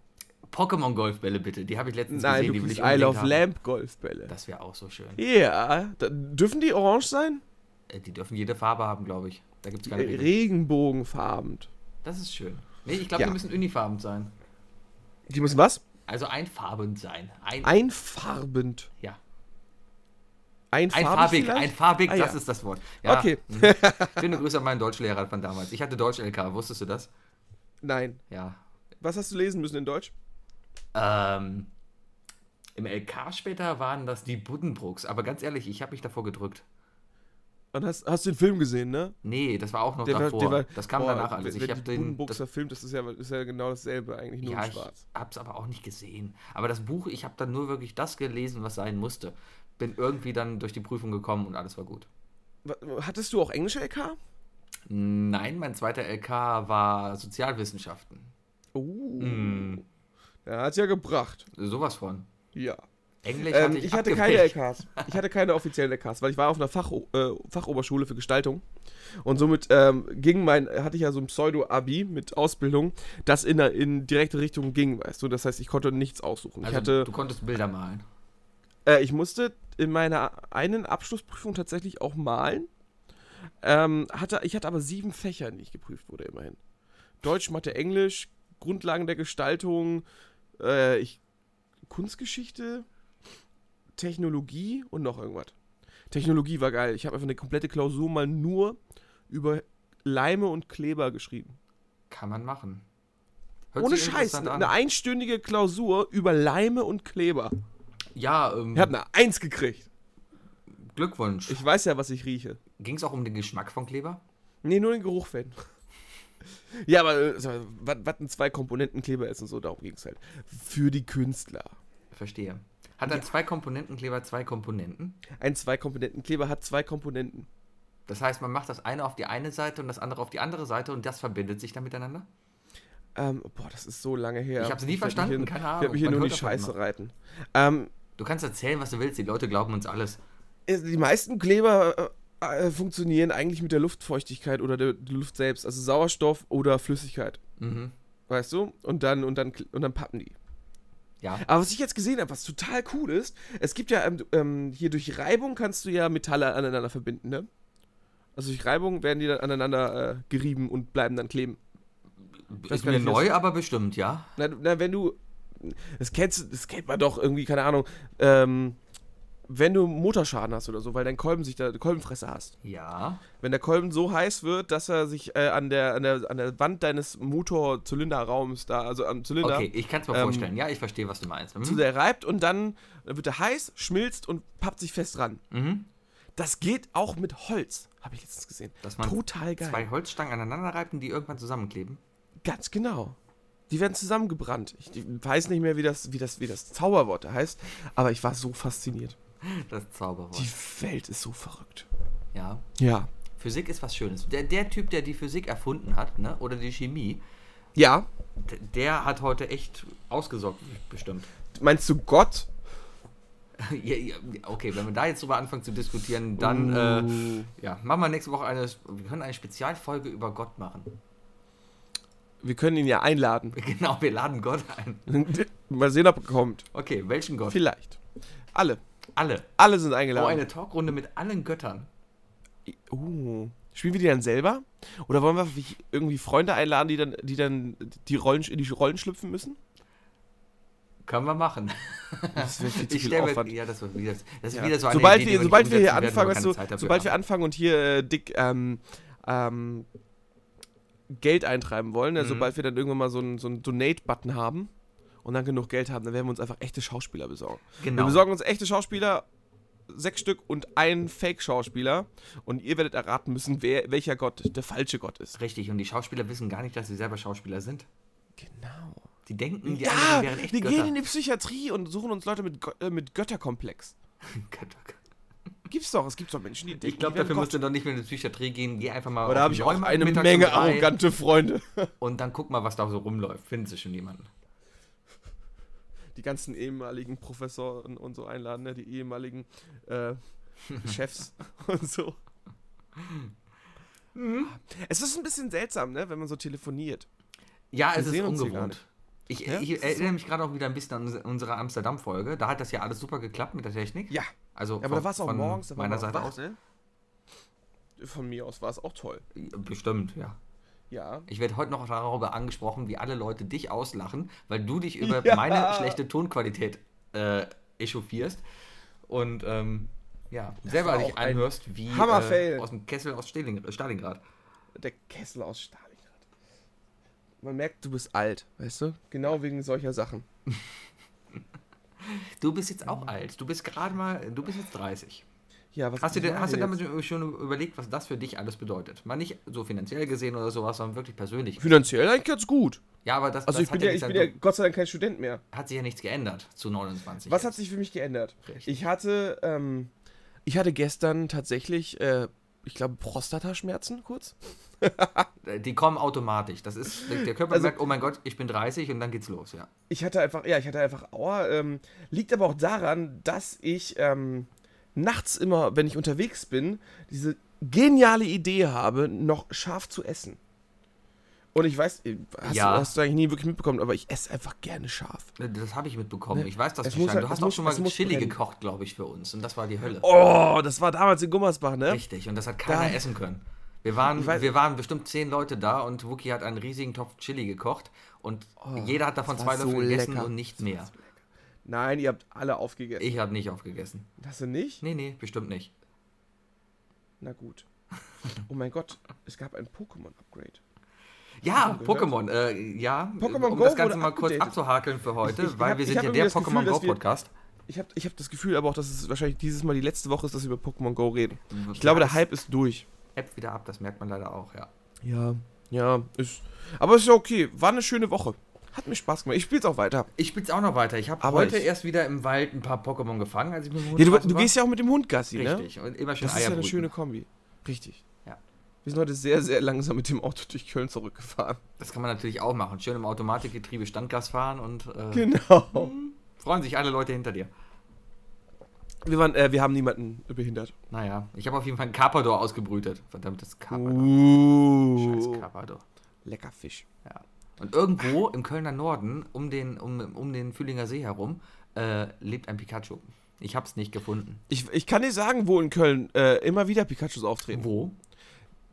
Pokémon-Golfbälle bitte. Die habe ich letztens Nein, gesehen, die will ich I unbedingt Love haben. Lamp Golfbälle. Das wäre auch so schön. Ja, da, dürfen die orange sein? Äh, Die dürfen jede Farbe haben, glaube ich. Da gibt es keine. Regenbogenfarben. Das ist schön. Nee, ich glaube, Ja. die müssen unifarben sein. Die müssen was? Also einfarbend sein. Ein, Einfarbend. ja. Einfarbig, Einfarbig, vielleicht? einfarbig, Ah, das ja. ist das Wort. Ja. Okay. Mhm. Schöne Grüße an meinen Deutschlehrer von damals. Ich hatte Deutsch-LK, wusstest du das? Nein. Ja. Was hast du lesen müssen in Deutsch? Ähm, Im LK später waren das die Buddenbrooks, aber ganz ehrlich, ich habe mich davor gedrückt. Und hast, hast du den Film gesehen, ne? Nee, das war auch noch Der war- davor. der war- das kam boah, danach alles. Wenn, Ich habe den. Buddenbrooks Das, verfilmt, das ist ja, ist ja genau dasselbe eigentlich, nur ja, in ich schwarz. hab's aber auch nicht gesehen. Aber das Buch, ich habe dann nur wirklich das gelesen, was sein musste. Bin irgendwie dann durch die Prüfung gekommen und alles war gut. Hattest du auch englische LK? Nein, mein zweiter LK war Sozialwissenschaften. Oh. Mm. Ja, hat's ja gebracht. Sowas von. Ja. Englisch Ähm, hatte ich, ich hatte keine. LKs. Ich hatte keine offiziellen LKs, weil ich war auf einer Fach, äh, Fachoberschule für Gestaltung. Und somit ähm, ging mein, hatte ich ja so ein Pseudo-Abi mit Ausbildung, das in, in direkte Richtung ging, weißt du. Das heißt, ich konnte nichts aussuchen. Also, ich hatte, du konntest Bilder malen. äh, ich musste in meiner einen Abschlussprüfung tatsächlich auch malen. Ähm, hatte, ich hatte aber sieben Fächer, in die ich geprüft wurde, immerhin. Deutsch, Mathe, Englisch, Grundlagen der Gestaltung, äh, ich, Kunstgeschichte, Technologie und noch irgendwas. Technologie war geil. Ich habe einfach eine komplette Klausur mal nur über Leime und Kleber geschrieben. Kann man machen. Hört Ohne Scheiß. Eine an. einstündige Klausur über Leime und Kleber. Ja, ähm, Ich habe eine Eins gekriegt. Glückwunsch. Ich weiß ja, was ich rieche. Ging es auch um den Geschmack von Kleber? Nee, nur den Geruch fan. ja, aber äh, mal, was ein zwei Komponenten Kleber ist und so, darum ging es halt. Für die Künstler. Verstehe. Hat ein zwei Komponentenkleber zwei Komponenten? Ein zwei Komponenten Kleber hat zwei Komponenten. Das heißt, man macht das eine auf die eine Seite und das andere auf die andere Seite und das verbindet sich dann miteinander? Ähm, boah, das ist so lange her. Ich hab's nie mich verstanden, hier, keine Ich Ahnung. werde mich hier Man nur hört die davon Scheiße reiten. Ähm, Du kannst erzählen, was du willst, die Leute glauben uns alles. die meisten Kleber äh, äh, funktionieren eigentlich mit der Luftfeuchtigkeit oder der, der Luft selbst. Also Sauerstoff oder Flüssigkeit. Mhm. Weißt du? Und dann, und dann, und dann pappen die. Ja. Aber was ich jetzt gesehen habe, was total cool ist, es gibt ja ähm, ähm, hier durch Reibung kannst du ja Metalle aneinander verbinden, ne? Also durch Reibung werden die dann aneinander äh, gerieben und bleiben dann kleben. Ist mir neu, das- aber bestimmt, ja. Na, na wenn du. Das kennst, das kennt man doch irgendwie, keine Ahnung. Ähm, wenn du Motorschaden hast oder so, weil dein Kolben sich da, Kolbenfresser hast. Ja. Wenn der Kolben so heiß wird, dass er sich äh, an, der, an, der, an der Wand deines Motorzylinderraums da, also am Zylinder, Okay, ich kann es mir Ähm, vorstellen. Ja, ich verstehe, was du meinst. zu Mhm. der reibt und dann wird er heiß, schmilzt und pappt sich fest ran. Mhm. Das geht auch mit Holz, habe ich letztens gesehen. Dass man Total geil. Zwei Holzstangen aneinander reibt und die irgendwann zusammenkleben. Ganz genau. Die werden zusammengebrannt. Ich, ich weiß nicht mehr, wie das, wie, das, wie das Zauberwort da heißt, aber ich war so fasziniert. Das Zauberwort. Die Welt ist so verrückt. ja. Ja. Physik ist was Schönes. Der, der Typ, der die Physik erfunden hat, ne, oder die Chemie, Ja. der hat heute echt ausgesorgt, bestimmt. Meinst du Gott? ja, ja, okay, wenn wir da jetzt drüber anfangen zu diskutieren, dann Uh. äh, ja, machen wir nächste Woche eine, wir können eine Spezialfolge über Gott machen. Wir können ihn ja einladen. Genau, wir laden Gott ein. Mal sehen, ob er kommt. Okay, welchen Gott? Vielleicht. Alle. Alle. Alle sind Oh, eingeladen. eine Talkrunde mit allen Göttern. Uh. Spielen wir die dann selber? Oder wollen wir irgendwie Freunde einladen, die dann, die dann die Rollen, in die Rollen schlüpfen müssen? Können wir machen. Das wäre viel zu Ich viel stell mir, Aufwand. ja, das ist wieder, das ist Ja. wieder so eine sobald Idee, wir, sobald wir hier weißt du, wir anfangen und hier äh, dick ähm, ähm, Geld eintreiben wollen, ne, Mhm. sobald wir dann irgendwann mal so einen so einen Donate-Button haben und dann genug Geld haben, dann werden wir uns einfach echte Schauspieler besorgen. Wir Genau. besorgen uns echte Schauspieler, sechs Stück und einen Fake-Schauspieler und ihr werdet erraten müssen, wer, welcher Gott der falsche Gott ist. Richtig, und die Schauspieler wissen gar nicht, dass sie selber Schauspieler sind. Genau. Die denken, die ja, anderen wären echt wir Götter. gehen in die Psychiatrie und suchen uns Leute mit, äh, mit Götterkomplex. Götter. Gibt's doch, es gibt doch Menschen, die denken, Ich glaube, dafür musst du doch nicht mehr in die Psychiatrie gehen. Geh einfach mal auf habe ich auch eine mittags Menge arrogante Freunde. Und dann guck mal, was da so rumläuft. Finden sie schon jemanden. Die ganzen ehemaligen Professoren und so einladen, ne? die ehemaligen äh, Chefs und so. Mhm. Es ist ein bisschen seltsam, ne, wenn man so telefoniert. Ja, Wir es ist ungewohnt. Ich, Ja, ich erinnere mich gerade auch wieder ein bisschen an unsere- Amsterdam-Folge. Da hat das ja alles super geklappt mit der Technik. Ja, Also aber von, da war es auch von morgens, meiner Seite aus. ne? Von mir aus war es auch toll. Bestimmt, ja. Ja. Ich werde heute noch darüber angesprochen, wie alle Leute dich auslachen, weil du dich über Ja. meine schlechte Tonqualität äh, echauffierst und ähm, ja, selber war dich auch ein anhörst wie äh, aus dem Kessel aus Staling, Stalingrad. Der Kessel aus Stalingrad. Man merkt, du bist alt, weißt du? Genau wegen solcher Sachen. Du bist jetzt auch alt. Du bist gerade mal, du bist jetzt 30. Ja, was Hast du, denn, hast du damit schon überlegt, was das für dich alles bedeutet? Mal nicht so finanziell gesehen oder sowas, sondern wirklich persönlich. Finanziell eigentlich ganz gut. Ja, aber das, Also das ich bin, ja, ja ich bin ja Gott sei Dank kein Student mehr. hat sich ja nichts geändert zu 29. Was jetzt. hat sich für mich geändert? Richtig. Ich hatte, ähm, ich hatte gestern tatsächlich, äh, ich glaube, Prostataschmerzen kurz. Äh, Die kommen automatisch. Das ist, der Körper Also- merkt, oh mein Gott, ich bin 30 und dann geht's los, ja. Ich hatte einfach, ja, ich hatte einfach Aua. Ähm, liegt aber auch daran, dass ich ähm, nachts immer, wenn ich unterwegs bin, diese geniale Idee habe, noch scharf zu essen. Und ich weiß, äh, hast, Ja. du, hast du eigentlich nie wirklich mitbekommen, aber ich esse einfach gerne scharf. Das habe ich mitbekommen. Ne, Ich weiß, dass es du muss halt- Du hast auch muss- schon mal Chili brennen. gekocht, glaube ich, für uns. Und das war die Hölle. Oh, das war damals in Gummersbach, ne? Richtig. Und das hat keiner Da- essen können. Wir waren, weiß- wir waren bestimmt zehn Leute da und Wookie hat einen riesigen Topf Chili gekocht und jeder hat davon Oh, zwei Löffel so gegessen lecker. und nicht mehr. so. Nein, ihr habt alle aufgegessen. Ich habe nicht aufgegessen. Hast du nicht? Nee, nee, bestimmt nicht. Na gut. Oh mein Gott, es gab ein Pokémon-Upgrade. Ja? Pokémon, äh, ja, Pokémon um Go das Ganze mal kurz abgedatet. abzuhakeln für heute, Ich- ich weil hab- wir sind ja der Pokémon Go wir- Podcast. Ich habe ich hab das Gefühl aber auch, dass es wahrscheinlich dieses Mal die letzte Woche ist, dass wir über Pokémon Go reden. Ich glaube, der Hype ist durch. App wieder ab, das merkt man leider auch, ja. Ja, ja, ist. Aber ist ja okay. War eine schöne Woche. Hat mir Spaß gemacht. Ich spiele es auch weiter. Ich spiel's auch noch weiter. Ich habe heute ich- erst wieder im Wald ein paar Pokémon gefangen, als ich mit dem Hund Ja, du, du gehst ja auch mit dem Hund Gassi, ne? Richtig, und immer schön Das ist ja Eier eine brüten. schöne Kombi. Richtig. Ja. Wir sind heute sehr, sehr langsam mit dem Auto durch Köln zurückgefahren. Das kann man natürlich auch machen. Schön im Automatikgetriebe Standgas fahren und äh, Genau. freuen sich alle Leute hinter dir. Wir, waren, äh, wir haben niemanden behindert. Naja, ich habe auf jeden Fall einen Carpador ausgebrütet. Verdammtes Carpador. Uh. Scheiß Carpador. Lecker Fisch. Ja. Und irgendwo im Kölner Norden, um den, um, um den Fühlinger See herum, äh, lebt ein Pikachu. Ich habe es nicht gefunden. Ich, ich kann dir sagen, wo in Köln äh, immer wieder Pikachus auftreten. Wo?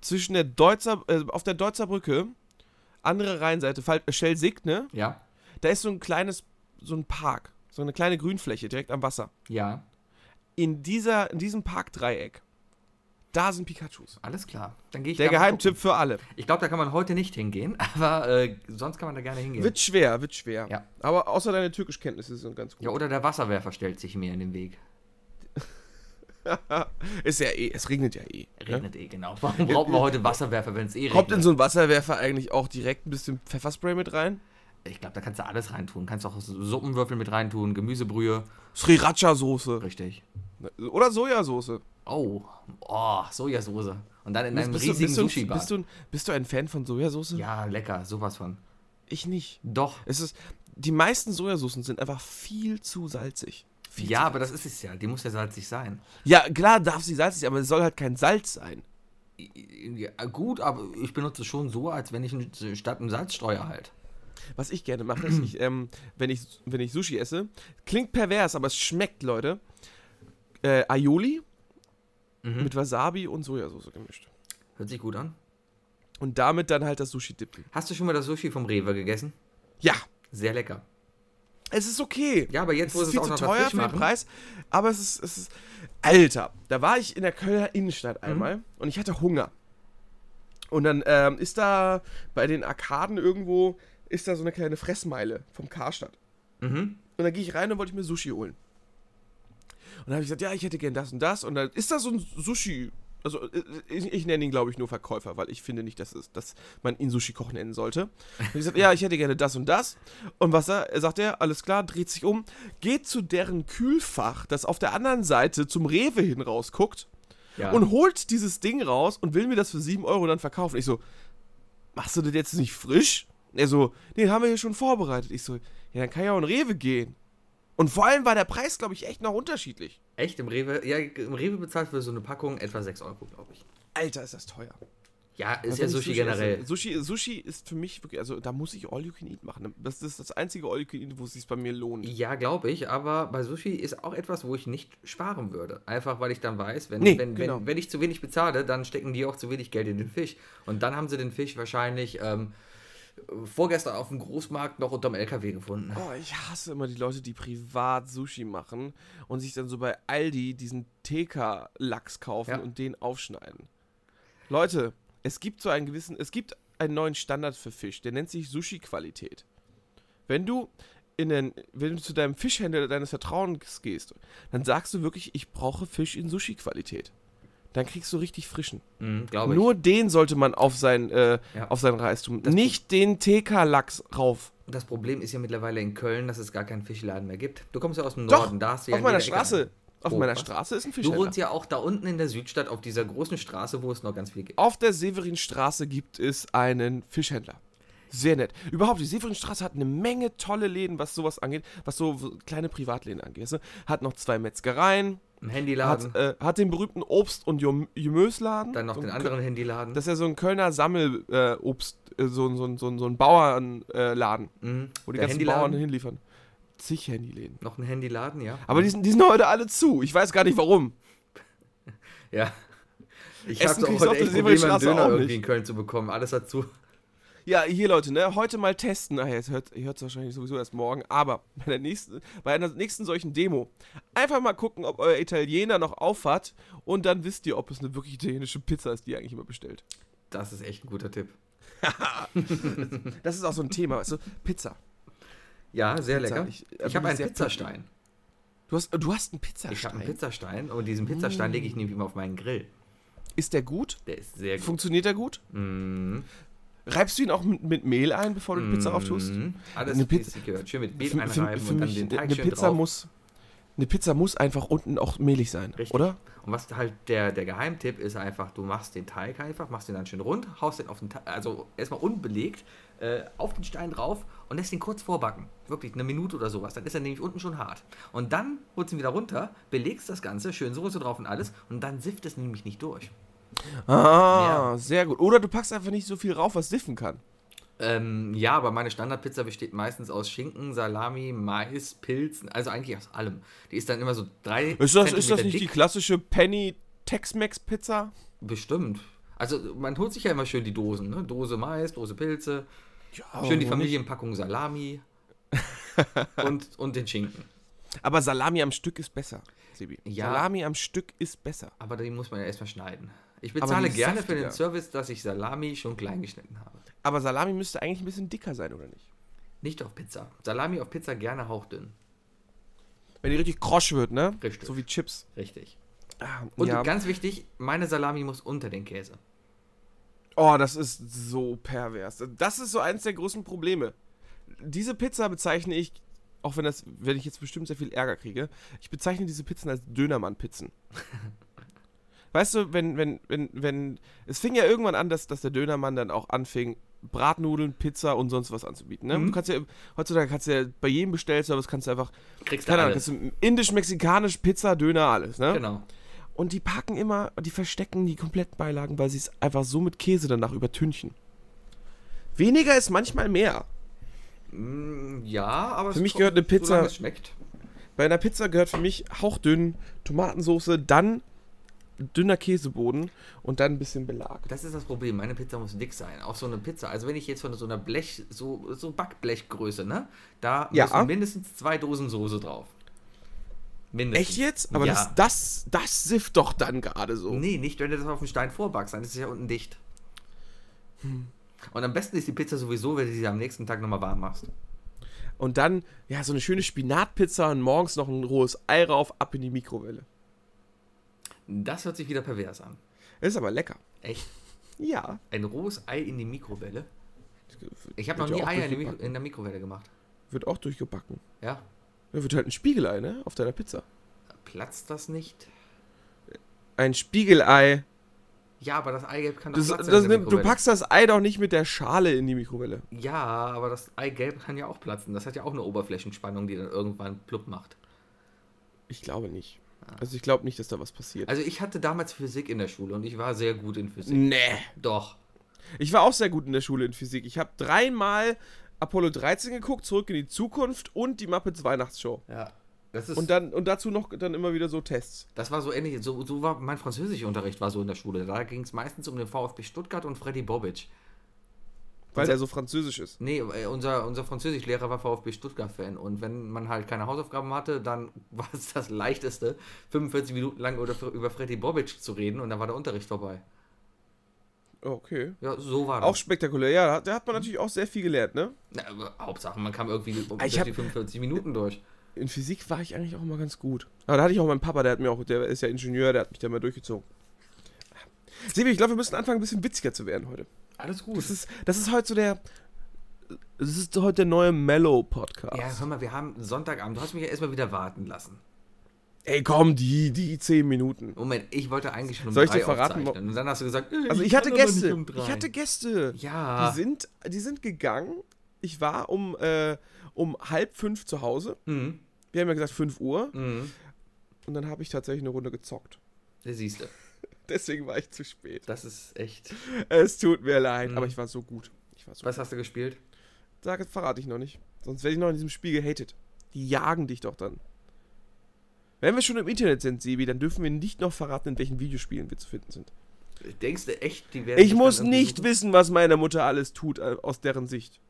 Zwischen der Deutzer, äh, auf der Deutzer Brücke, andere Rheinseite, äh, Schelsig, ne? Ja. Da ist so ein kleines, so ein Park, so eine kleine Grünfläche direkt am Wasser. Ja. In, dieser, in diesem Parkdreieck, da sind Pikachus. Alles klar. Dann gehe ich Der Geheimtipp für alle. Ich glaube, da kann man heute nicht hingehen, aber äh, sonst kann man da gerne hingehen. Wird schwer, wird schwer. Ja. Aber außer deine Türkischkenntnisse sind ganz gut. Ja, oder der Wasserwerfer stellt sich mir in den Weg. ist ja eh, es regnet ja eh. Ne? Regnet eh, genau. Warum brauchen wir heute Wasserwerfer, wenn es eh Kommt in regnet? so ein Wasserwerfer eigentlich auch direkt ein bisschen Pfefferspray mit rein? Ich glaube, da kannst du alles reintun. Kannst auch Suppenwürfel mit reintun, Gemüsebrühe. Sriracha-Soße. Richtig. Oder Sojasauce. Oh, oh, Sojasauce. Und dann in einem bist, riesigen bist, du, Sushi-Bar. bist, du, bist du ein Fan von Sojasauce? Ja, lecker, sowas von. Ich nicht. Doch. Es ist, die meisten Sojasoßen sind einfach viel zu salzig. Viel Ja, zu aber das ist es ja. Die muss ja salzig sein. Ja, klar darf sie salzig sein, aber es soll halt kein Salz sein. Ja, gut, aber ich benutze es schon so, als wenn ich statt einem Salzstreuer halt. Was ich gerne mache, ist, ich, ähm, wenn, ich, wenn ich Sushi esse, klingt pervers, aber es schmeckt, Leute. Äh, Aioli Mhm. mit Wasabi und Sojasauce gemischt. Hört sich gut an. Und damit dann halt das Sushi dippen. Hast du schon mal das Sushi vom Rewe gegessen? Ja, Sehr lecker. es ist okay. Ja, aber jetzt, es wo ist sie es viel auch zu teuer für den. Preis, aber es ist, es ist. Alter, da war ich in der Kölner Innenstadt Mhm. einmal und ich hatte Hunger. Und dann ähm, ist da bei den Arkaden irgendwo, ist da so eine kleine Fressmeile vom Karstadt. Mhm. Und dann gehe ich rein und wollte ich mir Sushi holen. Und dann habe ich gesagt, ja, ich hätte gern das und das. Und dann ist da so ein Sushi. Also äh, ich, ich nenne ihn, glaube ich, nur Verkäufer, weil ich finde nicht, dass, es, dass man ihn Sushi-Koch nennen sollte. Und ich gesagt, ja, ich hätte gerne das und das. Und was er, er sagt er, alles klar, dreht sich um, geht zu deren Kühlfach, das auf der anderen Seite zum Rewe hin rausguckt Ja. und holt dieses Ding raus und will mir das für 7 Euro dann verkaufen. Ich so, machst du das jetzt nicht frisch? Er so, nee, haben wir hier schon vorbereitet. Ich so, ja, dann kann ja auch in Rewe gehen. Und vor allem war der Preis, glaube ich, echt noch unterschiedlich. Echt? Im Rewe? Ja, im Rewe bezahlt für so eine Packung etwa 6 Euro, glaube ich. Alter, ist das teuer. Ja, ist Also ja ich Sushi, generell. esse- Sushi, Sushi ist für mich wirklich, also da muss ich All You Can Eat machen. Das ist das einzige All You Can Eat, wo es sich bei mir lohnt. Ja, glaube ich, aber bei Sushi ist auch etwas, wo ich nicht sparen würde. Einfach weil ich dann weiß, wenn, Nee, wenn, genau. wenn, wenn ich zu wenig bezahle, dann stecken die auch zu wenig Geld in den Fisch. Und dann haben sie den Fisch wahrscheinlich ähm, vorgestern auf dem Großmarkt noch unterm LKW gefunden. Oh, ich hasse immer die Leute, die privat Sushi machen und sich dann so bei Aldi diesen TK-Lachs kaufen Ja. und den aufschneiden. Leute, es gibt so einen gewissen, es gibt einen neuen Standard für Fisch, der nennt sich Sushi-Qualität. Wenn du in den, wenn du zu deinem Fischhändler deines Vertrauens gehst, dann sagst du wirklich, ich brauche Fisch in Sushi-Qualität. Dann kriegst du richtig frischen. Mhm. Nur den sollte man auf sein, äh, Ja. auf sein Reis tun. Das- Nicht den TK-Lachs rauf. Das Problem ist ja mittlerweile in Köln, dass es gar keinen Fischladen mehr gibt. Du kommst ja aus dem Doch, Norden, da hast du ja auf in meiner Ecke Straße. einen. Auf Oh, meiner was? Straße ist ein Du Fischhändler. wohnst ja auch da unten in der Südstadt auf dieser großen Straße, wo es noch ganz viel gibt. Auf der Severinstraße gibt es einen Fischhändler. Sehr nett. Überhaupt, die Severinstraße hat eine Menge tolle Läden, was sowas angeht, was so kleine Privatläden angeht. du? Hat noch zwei Metzgereien, Ein Handyladen, hat, äh, hat den berühmten Obst- und Gemüsladen. dann noch so den anderen Handyladen. Das ist ja so ein Kölner Sammelobst, äh, äh, so, ein- so, so, so ein Bauernladen, äh, Mhm. wo die Der ganzen Bauern hinliefern. Zig Handyläden. Noch ein Handyladen, ja. Aber die sind, die sind heute alle zu. Ich weiß gar nicht warum. Ja. Ich habe auch heute echt Probleme, einen Döner irgendwie in Köln zu bekommen. Alles dazu. Ja, hier Leute, ne, heute mal testen. Ach, jetzt hört ihr hört es wahrscheinlich sowieso erst morgen, aber bei der nächsten, bei einer nächsten solchen Demo einfach mal gucken, ob euer Italiener noch aufhat und dann wisst ihr, ob es eine wirklich italienische Pizza ist, die ihr eigentlich immer bestellt. Das ist echt ein guter Tipp. Das ist auch so ein Thema, weißt du? Pizza. Ja, sehr Pizza. lecker. Ich- Ich, äh, habe bin einen Pizzastein. Du hast, du hast einen Pizzastein. Ich habe einen Pizzastein und diesen Pizzastein lege Mm. ich nämlich immer auf meinen Grill. Ist der gut? Der ist sehr gut. Funktioniert der gut? Mhm. Reibst du ihn auch mit, mit Mehl ein, bevor du die Pizza auftust? Mhm. Alles, Eine Pizza- gehört. Schön mit Mehl Für, für, einreiben für und dann den eine Teig schön Pizza drauf. muss eine Pizza muss einfach unten auch mehlig sein, Richtig. oder? Und was halt der, der Geheimtipp ist einfach, du machst den Teig einfach, machst den dann schön rund, haust den auf den Teig, also erstmal unbelegt, äh, auf den Stein drauf und lässt ihn kurz vorbacken. Wirklich eine Minute oder sowas. Dann ist er nämlich unten schon hart. Und dann holst du ihn wieder runter, belegst das Ganze, schön Soße drauf und alles und dann sifft es nämlich nicht durch. Ah, sehr gut. Oder du packst einfach nicht so viel rauf, was siffen kann. Ähm, ja, aber meine Standardpizza besteht meistens aus Schinken, Salami, Mais, Pilzen, also eigentlich aus allem. Die ist dann immer so drei Ist das, ist das nicht die dick. klassische Penny Tex-Mex Pizza? Bestimmt. Also man holt sich ja immer schön die Dosen, ne? Dose Mais, Dose Pilze, Ja, schön die warum nicht? Familienpackung Salami und, und den Schinken. Aber Salami am Stück ist besser, Sebi. Ja. Salami am Stück ist besser. Aber die muss man ja erstmal schneiden. Ich bezahle gerne für den. Service, dass ich Salami schon klein geschnitten habe. Aber Salami müsste eigentlich ein bisschen dicker sein, oder nicht? Nicht auf Pizza. Salami auf Pizza gerne hauchdünn. Wenn die richtig krosch wird, ne? Richtig. So wie Chips. Richtig. Ah, Und ja. ganz wichtig, meine Salami muss unter den Käse. Oh, das ist so pervers. Das ist so eins der großen Probleme. Diese Pizza bezeichne ich, auch wenn das, wenn ich jetzt bestimmt sehr viel Ärger kriege, ich bezeichne diese Pizzen als Dönermann-Pizzen. weißt du, wenn, wenn, wenn, wenn, es fing ja irgendwann an, dass, dass der Dönermann dann auch anfing, Bratnudeln, Pizza und sonst was anzubieten. Ne? Mhm. Du kannst ja, heutzutage kannst du ja bei jedem Bestellservice kannst du einfach, Kriegst keine Ahnung, kannst du indisch, mexikanisch, Pizza, Döner, alles, ne? Genau. Und die packen immer, die verstecken die kompletten Beilagen, weil sie es einfach so mit Käse danach übertünchen. Weniger ist manchmal mehr. Mm, Ja, aber Für es mich gehört eine Pizza- es schmeckt. Bei einer Pizza gehört für mich hauchdünn Tomatensoße, dann dünner Käseboden und dann ein bisschen Belag. Das ist das Problem. Meine Pizza muss dick sein. Auch so eine Pizza. Also wenn ich jetzt von so einer Blech, so, so Backblechgröße, ne? Da Ja. müssen mindestens zwei Dosen Soße drauf. Mindestens. Echt jetzt? Aber ja. das, das, das sifft doch dann gerade so. Nee, nicht, wenn du das auf dem Stein vorbackst, dann ist es ja unten dicht. Und am besten ist die Pizza sowieso, wenn du sie am nächsten Tag nochmal warm machst. Und dann, ja, so eine schöne Spinatpizza und morgens noch ein rohes Ei rauf, ab in die Mikrowelle. Das hört sich wieder pervers an. Ist aber lecker. Echt? Ja. Ein rohes Ei in die Mikrowelle? Ich habe noch nie Eier in, in der Mikrowelle gemacht. Wird auch durchgebacken. Ja? Da wird halt ein Spiegelei, ne? Auf deiner Pizza. Platzt das nicht? Ein Spiegelei. Ja, aber das Eigelb kann doch Das, platzen das nimmt, du packst das Ei doch nicht mit der Schale in die Mikrowelle. Ja, aber das Eigelb kann ja auch platzen. Das hat ja auch eine Oberflächenspannung, die dann irgendwann plupp macht. Ich glaube nicht. Also ich glaube nicht, dass da was passiert. Also ich hatte damals Physik in der Schule und ich war sehr gut in Physik. nee. Doch. Ich war auch sehr gut in der Schule in Physik. Ich habe dreimal Apollo 13 geguckt, zurück in die Zukunft und die Muppets Weihnachtsshow. Ja. Das ist Und dann und dazu noch dann immer wieder so Tests. Das war so ähnlich, so, so war mein Französischunterricht war so in der Schule. Da ging es meistens um den VfB Stuttgart und Freddy Bobic. Weil der so französisch ist. Nee, äh, unser, unser Französischlehrer war VfB Stuttgart-Fan und wenn man halt keine Hausaufgaben hatte, dann war es das Leichteste, 45 Minuten lang über, über Freddy Bobic zu reden und dann war der Unterricht vorbei. Okay. Ja, so war Auch das. spektakulär. Ja, da, hat man natürlich auch sehr viel gelernt, ne? Na, aber Hauptsache, man kam irgendwie Ich durch hab- die 45 Minuten durch. In Physik war ich eigentlich auch immer ganz gut. Aber da hatte ich auch meinen Papa, der hat mir auch, der ist ja Ingenieur, der hat mich da mal durchgezogen. Sebi, ich glaube, wir müssen anfangen, ein bisschen witziger zu werden heute. Alles gut. Das ist, das ist heute so der. Das ist heute der neue Mellow-Podcast. Ja, hör mal, wir haben Sonntagabend. Du hast mich ja erstmal wieder warten lassen. Ey, komm, die, die 10 Minuten. Moment, ich wollte eigentlich schon um Soll ich drei dir verraten, aufzeichnen. Und dann hast du gesagt, äh, Also ich hatte kann aber Gäste. um ich hatte Gäste. Ja. Die sind, die sind gegangen. Ich war um, äh, um halb fünf zu Hause. Mhm. Wir haben ja gesagt 5 Uhr. Mhm. Und dann habe ich tatsächlich eine Runde gezockt. Da siehst du. Deswegen war ich zu spät. Das ist echt. Es tut mir leid, Mhm. aber ich war so gut. Ich war so Was hast du gespielt? Sag, verrate ich noch nicht. Sonst werde ich noch in diesem Spiel gehatet. Die jagen dich doch dann. Wenn wir schon im Internet sind, Sebi, dann dürfen wir nicht noch verraten, in welchen Videospielen wir zu finden sind. Denkst du echt, die werden. Ich muss nicht suchen? wissen, was meine Mutter alles tut, äh, aus deren Sicht.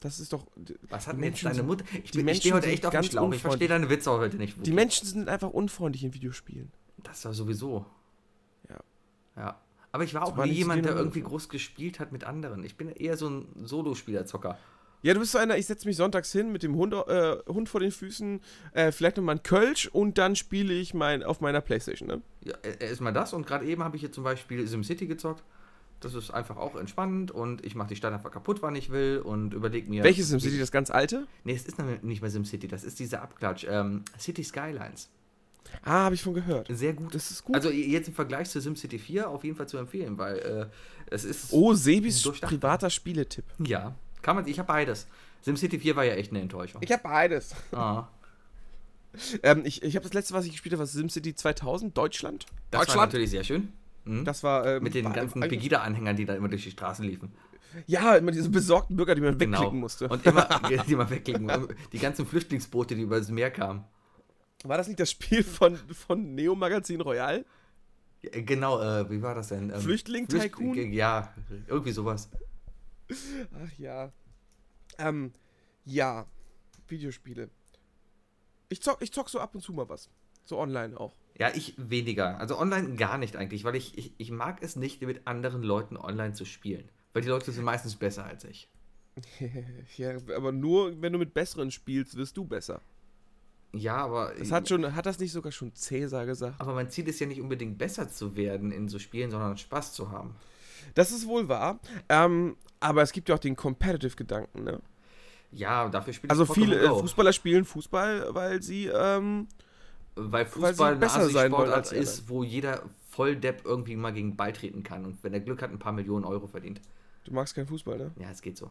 Das ist doch. Was hat die denn jetzt Menschen deine Mutter? Ich, die bin- ich stehe heute echt auf dem Schlauch. Ich verstehe deine Witze heute nicht. Die wirklich. Menschen sind einfach unfreundlich in Videospielen. Das war sowieso. Ja. Ja. Aber ich war auch war nie jemand, der irgendwie groß gespielt hat mit anderen. Ich bin eher so ein Solospielerzocker. Ja, du bist so einer, ich setze mich sonntags hin mit dem Hund, äh, Hund vor den Füßen, äh, vielleicht nochmal ein Kölsch und dann spiele ich mein, auf meiner Playstation, ne? Ja, äh, erstmal das und gerade eben habe ich hier zum Beispiel SimCity gezockt. Das ist einfach auch entspannend und ich mache die Stadt einfach kaputt, wann ich will und überlege mir. Welches SimCity, das ganz alte? Nee, es ist nicht mehr SimCity, das ist dieser Abklatsch. Ähm, City Skylines. Ah, habe ich von gehört. Sehr gut. Das ist gut. Also jetzt im Vergleich zu SimCity 4 auf jeden Fall zu empfehlen, weil äh, es ist. oh, Sebis privater Spieletipp. Ja, kann man. Ich habe beides. SimCity 4 war ja echt eine Enttäuschung. Ich habe beides. Ah, Ähm, ich ich habe das letzte, was ich gespielt habe, war SimCity 2000, Deutschland. das war Deutschland. natürlich sehr schön. Mhm. Das war. Ähm, Mit den war ganzen Pegida-Anhängern, die da immer durch die Straßen liefen. Ja, immer diese besorgten Bürger, die man Genau. wegklicken musste. Und immer, die immer wegklicken. Die ganzen Flüchtlingsboote, die über das Meer kamen. War das nicht das Spiel von, von Neo Magazin Royal? Ja, Genau, äh, wie war das denn? Ähm, Flüchtling Flücht- Tycoon? Ja, irgendwie sowas. Ach ja. Ähm, ja. Videospiele. Ich zock, ich zock so ab und zu mal was. So online auch. Ja, ich weniger. Also online gar nicht eigentlich, weil ich, ich, ich mag es nicht, mit anderen Leuten online zu spielen. Weil die Leute sind meistens besser als ich. ja, aber nur wenn du mit Besseren spielst, wirst du besser. Ja, aber. Das hat schon, hat das nicht sogar schon Cäsar gesagt? aber mein Ziel ist ja nicht unbedingt besser zu werden in so Spielen, sondern Spaß zu haben. Das ist wohl wahr. Ähm, aber es gibt ja auch den Competitive-Gedanken, ne? Ja, dafür spiele Also viele äh. Fußballer spielen Fußball, weil sie, ähm, Weil Fußball eine besser sein wollen als ist, wo jeder Volldepp irgendwie mal gegen den Ball treten kann und wenn er Glück hat, ein paar Millionen Euro verdient. du magst keinen Fußball, ne? Ja, es geht so.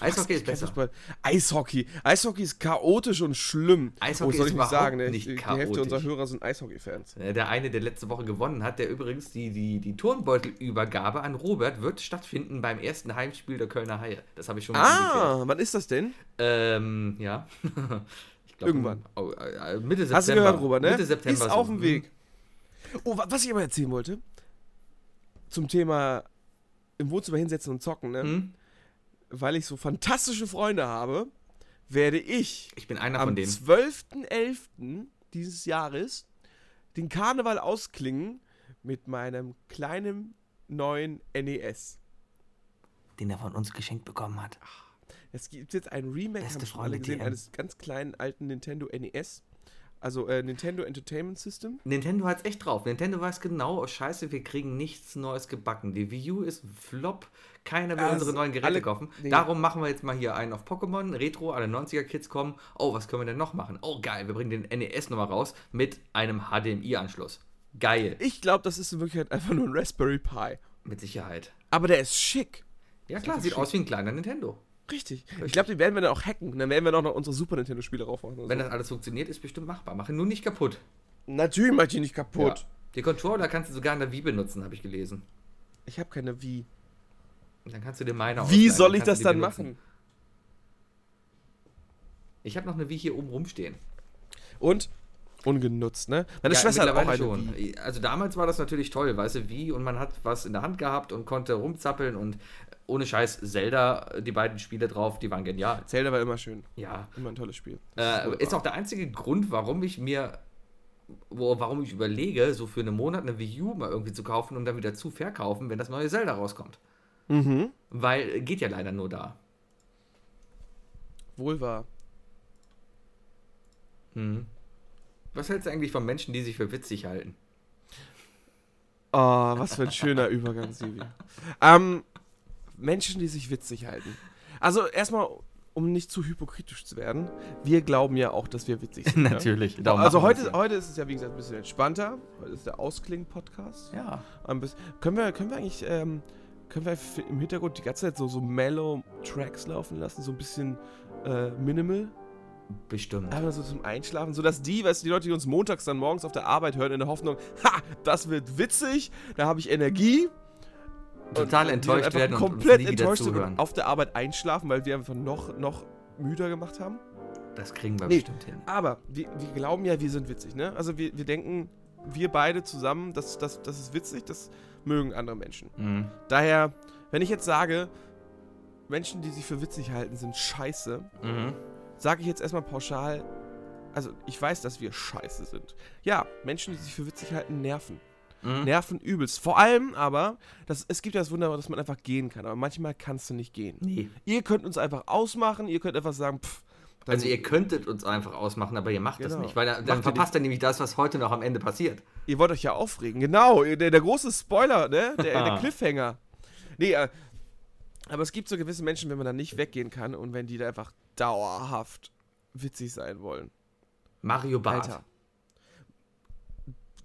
Eishockey ist besser. Fußball. Eishockey. Eishockey ist chaotisch und schlimm. Eishockey oh, soll ist ich nicht sagen, ne? nicht Die Hälfte chaotisch. unserer Hörer sind Eishockey-Fans. Äh, Der eine, der letzte Woche gewonnen hat, der übrigens die, die, die Turnbeutelübergabe an Robert wird stattfinden beim ersten Heimspiel der Kölner Haie. Das habe ich schon mal. Ah, wann ist das denn? Ähm, ja. ich glaub, Irgendwann. Oh, äh, Mitte September. Hast du gehört, Robert, ne? Mitte September. ist auf dem Weg. Oh, wa- was ich aber erzählen wollte, zum Thema im Wohnzimmer hinsetzen und zocken, ne? Hm? Weil ich so fantastische Freunde habe, werde ich Ich bin einer am von denen. 12.11. dieses Jahres den Karneval ausklingen mit meinem kleinen neuen NES. Den er von uns geschenkt bekommen hat. Es gibt jetzt ein Remake, haben schon alle gesehen, eines ganz kleinen alten Nintendo NES. Also äh, Nintendo Entertainment System. Nintendo hat's echt drauf. Nintendo weiß genau, oh scheiße, wir kriegen nichts Neues gebacken. Die Wii U ist ein Flop. Keiner will Ja, unsere es- neuen Geräte alle- kaufen. nee. Darum machen wir jetzt mal hier einen auf Pokémon, Retro, alle 90er-Kids kommen. Oh, was können wir denn noch machen? Oh, geil, wir bringen den NES nochmal raus mit einem HDMI-Anschluss. Geil. Ich glaube, das ist in Wirklichkeit einfach nur ein Raspberry Pi. Mit Sicherheit. Aber der ist schick. Ja klar, sieht schick. aus wie ein kleiner Nintendo. Richtig. Ich glaube, den werden wir dann auch hacken. Und dann werden wir dann auch noch unsere Super Nintendo-Spiele oder Wenn so. das alles funktioniert, ist bestimmt machbar. Mache nur nicht kaputt. Natürlich mach ich die nicht kaputt. Ja. Die Controller kannst du sogar in der Wii benutzen, habe ich gelesen. Ich habe keine Wii. Dann kannst du dir meine Wie ausleihen, soll ich das die dann benutzen. machen? Ich habe noch eine Wii hier oben rumstehen. Und? Ungenutzt, ne? Meine Ja, Schwester hat auch eine mittlerweile Wii. Also damals war das natürlich toll, weißt du, wie und man hat was in der Hand gehabt und konnte rumzappeln und ohne Scheiß Zelda, die beiden Spiele drauf, die waren genial. Zelda war immer schön. Ja. Immer ein tolles Spiel. Äh, ist auch der einzige Grund, warum ich mir, wo, warum ich überlege, so für einen Monat eine Wii U mal irgendwie zu kaufen und dann wieder zu verkaufen, wenn das neue Zelda rauskommt. Mhm. Weil äh, geht ja leider nur da. Wohl wahr. Mhm. Was hältst du eigentlich von Menschen, die sich für witzig halten? Oh, was für ein schöner Übergang, Sivi. Ähm, Menschen, die sich witzig halten. Also erstmal, um nicht zu hypokritisch zu werden, wir glauben ja auch, dass wir witzig sind. Natürlich. Ja? Also machen wir heute, ja. heute ist es ja, wie gesagt, ein bisschen entspannter. Heute ist der Ausklingen-Podcast. Ja. Ein bisschen, können, wir, können wir eigentlich ähm, können wir im Hintergrund die ganze Zeit so, so mellow Tracks laufen lassen, so ein bisschen äh, minimal, Bestimmt. einfach so zum Einschlafen, sodass die, weißt du, die Leute, die uns montags dann morgens auf der Arbeit hören, in der Hoffnung, ha, das wird witzig, da habe ich Energie. Total die enttäuscht einfach werden und komplett nie wieder enttäuscht sind und auf der Arbeit einschlafen, weil wir einfach noch, noch müder gemacht haben. Das kriegen wir Nee. bestimmt hin. Aber wir, wir glauben ja, wir sind witzig, ne? Also wir, wir denken, wir beide zusammen, das, das, das ist witzig, das mögen andere Menschen. Mhm. Daher, wenn ich jetzt sage, Menschen, die sich für witzig halten, sind scheiße, Mhm. sage ich jetzt erstmal pauschal, also ich weiß, dass wir scheiße sind. Ja, Menschen, die sich für witzig halten, nerven. Mhm. Nerven übelst. Vor allem aber, das, es gibt ja das Wunder, dass man einfach gehen kann, aber manchmal kannst du nicht gehen. Nee. Ihr könnt uns einfach ausmachen, ihr könnt einfach sagen, pff, dann- Also ihr könntet uns einfach ausmachen, aber ihr macht das Genau. nicht, weil dann ihr verpasst ihr nämlich das, was heute noch am Ende passiert. Ihr wollt euch ja aufregen, genau. Der, der große Spoiler, ne? Der, der Cliffhanger. Nee, äh, aber es gibt so gewisse Menschen, wenn man dann nicht weggehen kann und wenn die da einfach dauerhaft witzig sein wollen. Mario Barth. Alter.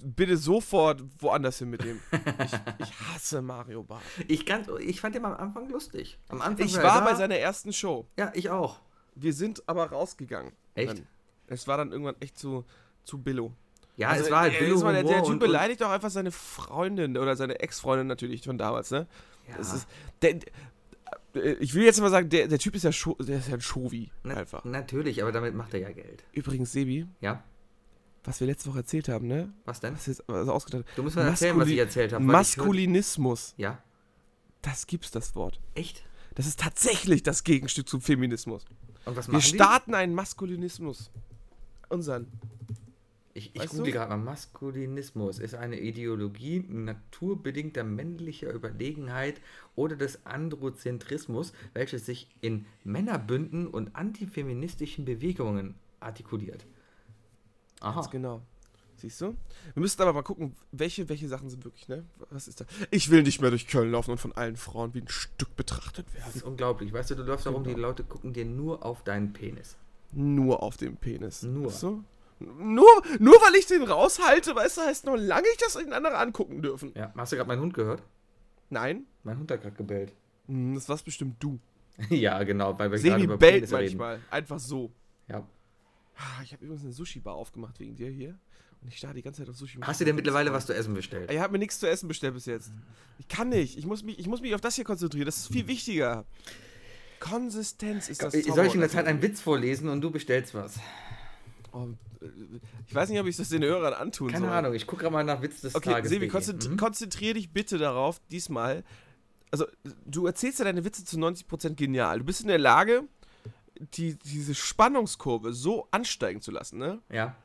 Bitte sofort woanders hin mit dem. Ich, ich hasse Mario Barth. Ich, kann, ich fand den am Anfang lustig. Am Anfang Ich war da. bei seiner ersten Show. Ja, ich auch. Wir sind aber rausgegangen. Echt? Dann. Es war dann irgendwann echt zu, zu Billo. Ja, Also, es war halt äh, Billo der, der Typ und, beleidigt auch einfach seine Freundin oder seine Ex-Freundin natürlich von damals, ne? ja, Das ist, der, äh, ich will jetzt mal sagen, der, der Typ ist ja, Scho der ist ja ein Shovi, na, einfach. Natürlich, aber damit macht er ja Geld. Übrigens, Sebi, Ja, was wir letzte Woche erzählt haben, ne? was denn? Was jetzt also ausgedacht Du musst mal erzählen, was ich erzählt habe. Maskulinismus, Ja, das gibt's das Wort. echt? Das ist tatsächlich das Gegenstück zum Feminismus. Und was Wir machen die? starten einen Maskulinismus. Unseren. Ich, ich google gerade mal. Maskulinismus ist eine Ideologie naturbedingter männlicher Überlegenheit oder des Androzentrismus, welches sich in Männerbünden und antifeministischen Bewegungen artikuliert. Aha. Ganz genau. Siehst du? Wir müssten aber mal gucken, welche, welche Sachen sind wirklich, ne? Was ist da? Ich will nicht mehr durch Köln laufen und von allen Frauen wie ein Stück betrachtet Das werden. ist unglaublich. Weißt du, du läufst da rum, die Genau. Leute gucken dir nur auf deinen Penis. Nur auf dem Penis. Nur. Weißt du? Nur, nur weil ich den raushalte, weißt du, heißt noch lange nicht, dass ihn andere angucken dürfen. Ja, hast du gerade meinen Hund gehört? Nein? Mein Hund hat gerade gebellt. Hm, Das warst bestimmt du. ja, genau, weil wir gerade über bellt manchmal. Einfach so. Ja. Ah, Ich habe übrigens eine Sushi-Bar aufgemacht wegen dir hier. Und ich starre die ganze Zeit auf Sushi. Hast du denn mittlerweile was zu essen bestellt? Ich habe mir nichts zu essen bestellt bis jetzt. Ich kann nicht. Ich muss mich, ich muss mich auf das hier konzentrieren. Das ist viel wichtiger. Konsistenz ist das Soll ich in der Zeit einen Witz vorlesen und du bestellst was? Oh, äh, ich weiß nicht, ob ich das den Hörern antun Keine soll. Ahnung, ich gucke gerade mal nach Witz des Okay, Tages. Sebi, Wiki. konzentri Mhm. konzentrier dich bitte darauf, diesmal. Also, du erzählst ja deine Witze zu 90% genial. Du bist in der Lage, die, diese Spannungskurve so ansteigen zu lassen, ne? Ja.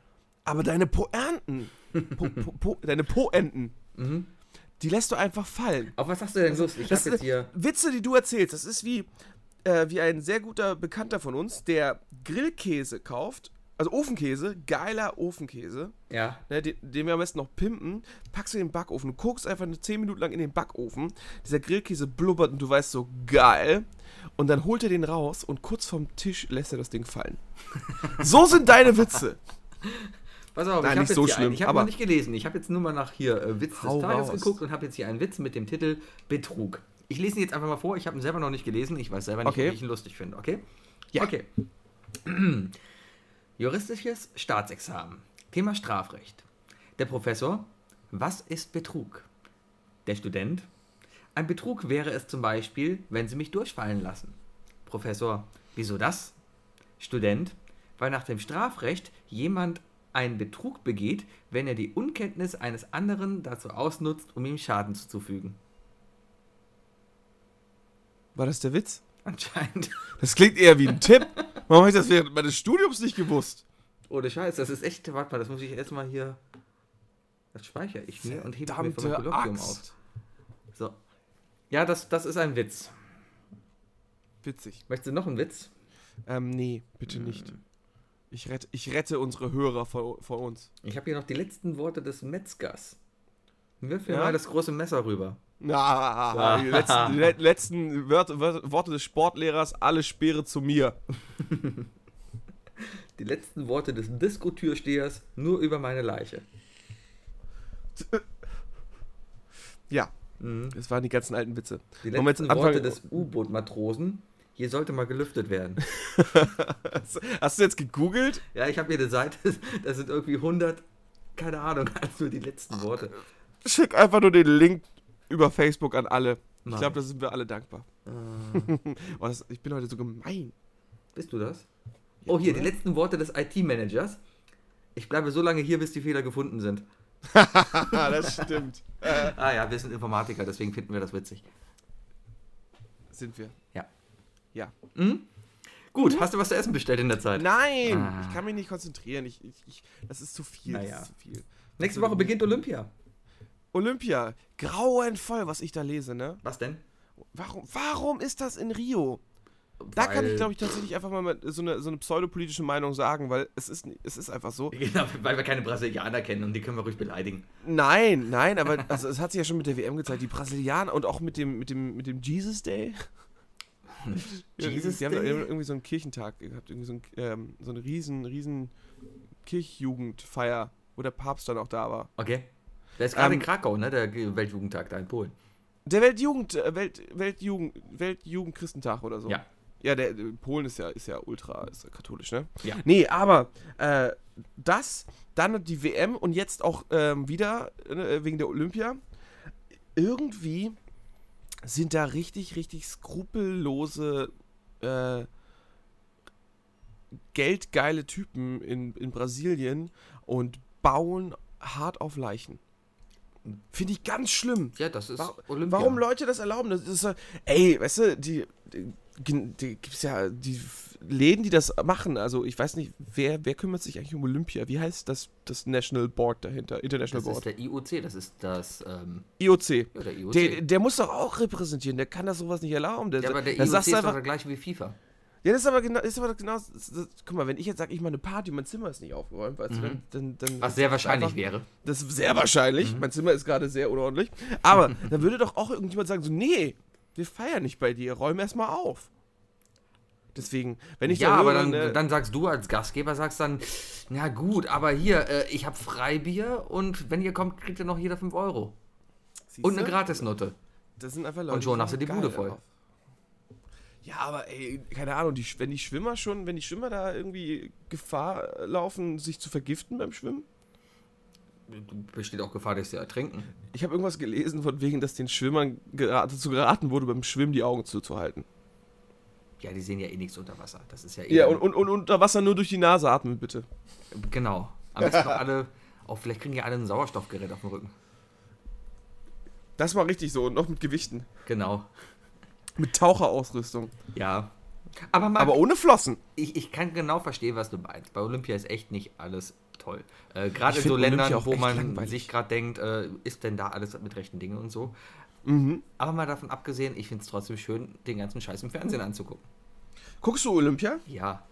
Aber deine Poernten, po, po, po, deine Poenten, Mhm. die lässt du einfach fallen. Auf was hast du denn Lust? Ich Das habe jetzt hier. Witze, die du erzählst, das ist wie, äh, wie ein sehr guter Bekannter von uns, der Grillkäse kauft, also Ofenkäse, geiler Ofenkäse, Ja. ne, den, den wir am besten noch pimpen, packst du in den Backofen, du guckst einfach eine 10 Minuten lang in den Backofen, dieser Grillkäse blubbert und du weißt so, geil, und dann holt er den raus und kurz vom Tisch lässt er das Ding fallen. so sind deine Witze. Pass auf, Nein, ich habe so schlimm, einen, ich habe aber- noch nicht gelesen. Ich habe jetzt nur mal nach hier äh, Witz des Tages raus. geguckt und habe jetzt hier einen Witz mit dem Titel Betrug. Ich lese ihn jetzt einfach mal vor. Ich habe ihn selber noch nicht gelesen. Ich weiß selber nicht, Okay. ob ich ihn lustig finde. Okay? Ja. Okay. Juristisches Staatsexamen. Thema Strafrecht. Der Professor. Was ist Betrug? Der Student. Ein Betrug wäre es zum Beispiel, wenn Sie mich durchfallen lassen. Professor. Wieso das? Student. Weil nach dem Strafrecht jemand einen Betrug begeht, wenn er die Unkenntnis eines anderen dazu ausnutzt, um ihm Schaden zuzufügen. War das der Witz? Anscheinend. Das klingt eher wie ein Tipp. Warum habe ich das während meines Studiums nicht gewusst? Ohne Scheiß, das ist echt. Warte mal, das muss ich erstmal hier. Das speichere ich mir und hebe mir vom Kolloquium auf. So. Ja, das, das ist ein Witz. Witzig. Möchtest du noch einen Witz? Ähm, nee, bitte nicht. Ich rette, ich rette unsere Hörer vor, vor uns. Ich habe hier noch die letzten Worte des Metzgers. Wirf mir Ja? mal das große Messer rüber. Na, die letzten, die le- letzten Wörter, Worte des Sportlehrers, alle Speere zu mir. Die letzten Worte des Diskotürstehers nur über meine Leiche. Ja, Mhm. das waren die ganzen alten Witze. Die Wollen wir jetzt letzten anfangen- Worte des U-Boot-Matrosen. Hier sollte mal gelüftet werden. Hast du jetzt gegoogelt? Ja, ich habe hier eine Seite, da sind irgendwie 100, keine Ahnung, nur die letzten Worte. Schick einfach nur den Link über Facebook an alle. Ich Mach glaube, da ich. sind wir alle dankbar. Äh, Oh, das, ich bin heute so gemein. bist du das? Oh, hier, die oder? letzten Worte des IT-Managers. Ich bleibe so lange hier, bis die Fehler gefunden sind. Ah, das stimmt. Ah ja, wir sind Informatiker, deswegen finden wir das witzig. sind wir. Mhm. Gut, hast du was zu essen bestellt in der Zeit? Nein, Ah. ich kann mich nicht konzentrieren. Ich, ich, ich, das ist zu viel. Naja. Das ist zu viel. Nächste Woche beginnt Olympia. Olympia. Grauenvoll, was ich da lese, ne? Was denn? Warum, warum ist das in Rio? Da kann ich, Weil- glaube ich, tatsächlich einfach mal so eine, so eine pseudopolitische Meinung sagen, weil es ist, es ist einfach so. Genau, weil wir keine Brasilianer kennen und die können wir ruhig beleidigen. Nein, nein, aber also es hat sich ja schon mit der WM gezeigt. Die Brasilianer und auch mit dem, mit dem, mit dem Jesus Day. Jesus die haben da irgendwie so einen Kirchentag gehabt, irgendwie so, ein, ähm, so eine riesen, riesen Kirchjugendfeier, wo der Papst dann auch da war. Okay. Der ist gerade Ähm, in Krakau, ne? Der Weltjugendtag da in Polen. Der Weltjugend, äh, Welt, Weltjugend, Weltjugendchristentag oder so. Ja. Ja, der äh, Polen ist ja, ist ja ultra, ist ja katholisch, ne? Ja. Nee, aber äh, das, dann die WM und jetzt auch ähm, wieder äh, wegen der Olympia. Irgendwie sind da richtig, richtig skrupellose, äh, geldgeile Typen in, in Brasilien und bauen hart auf Leichen. Finde ich ganz schlimm. Ja, das ist Olympia. Warum Leute das erlauben? Das ist ey, weißt du, die, die, die gibt's ja die Läden, die das machen. Also ich weiß nicht, wer, wer kümmert sich eigentlich um Olympia? Wie heißt das, das National Board dahinter? International Das ist Board. der IOC, das ist das, ähm, IOC. ja, der IOC. Der, der muss doch auch repräsentieren, der kann das sowas nicht erlauben. Der, ja, aber der IOC ist doch der gleiche wie FIFA. Ja, das ist aber genau, ist aber genau das, das, guck mal, wenn ich jetzt sage, ich mache eine Party und mein Zimmer ist nicht aufgeräumt, weißt du, dann, dann, dann Was sehr wahrscheinlich einfach- wäre. Das ist sehr wahrscheinlich. Mhm. Mein Zimmer ist gerade sehr unordentlich. Aber dann würde doch auch irgendjemand sagen: so, nee, wir feiern nicht bei dir, räum erstmal auf. Deswegen, wenn ich ja, da aber dann, ne, dann sagst du als Gastgeber, sagst dann, na gut, aber hier, äh, ich habe Freibier und wenn ihr kommt, kriegt ihr noch jeder 5 Euro. siehste, Und eine Gratisnote. Das sind einfach Leute. Und schon hast du die Bude voll. darauf. Ja, aber ey, keine Ahnung, die, wenn die Schwimmer schon, wenn die Schwimmer da irgendwie Gefahr laufen, sich zu vergiften beim Schwimmen. Besteht auch Gefahr, dass sie ertrinken. Ich habe irgendwas gelesen, von wegen, dass den Schwimmern dazu geraten wurde, beim Schwimmen die Augen zuzuhalten. Ja, die sehen ja eh nichts unter Wasser. Das ist ja eh. Ja, und, und, und unter Wasser nur durch die Nase atmen, bitte. Genau. Am besten noch alle, auch vielleicht kriegen ja alle ein Sauerstoffgerät auf dem Rücken. Das war richtig so und noch mit Gewichten. Genau. Mit Taucherausrüstung. Ja. Aber, Marc, Aber ohne Flossen. ich, ich kann genau verstehen, was du meinst. Bei Olympia ist echt nicht alles toll. Äh, gerade in so Ländern, wo man langweilig. sich gerade denkt, äh, ist denn da alles mit rechten Dingen und so. Mhm. Aber mal davon abgesehen, ich finde es trotzdem schön, den ganzen Scheiß im Fernsehen anzugucken. Guckst du Olympia? Ja.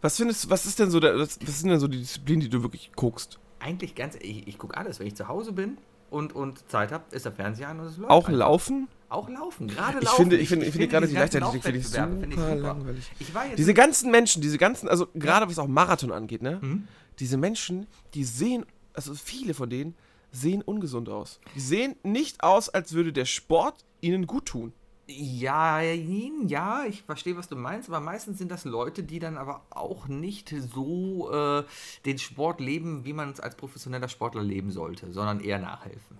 Was findest was ist denn so der, was, was sind denn so die Disziplinen, die du wirklich guckst? Eigentlich ganz, ich, ich gucke alles. Wenn ich zu Hause bin und, und Zeit habe, ist der Fernseher an und es läuft. Auch einfach. Laufen? Auch laufen, gerade laufen. Ich finde, ich finde, ich finde gerade die Leichtathletik finde ich super, ich super. langweilig. Ich Diese ganzen Menschen, diese ganzen, also gerade was auch Marathon angeht, ne? Mhm. Diese Menschen, die sehen, also viele von denen sehen ungesund aus. Die sehen nicht aus, als würde der Sport ihnen gut tun. Ja, ja, ich verstehe, was du meinst, aber meistens sind das Leute, die dann aber auch nicht so äh, den Sport leben, wie man es als professioneller Sportler leben sollte, sondern eher nachhelfen.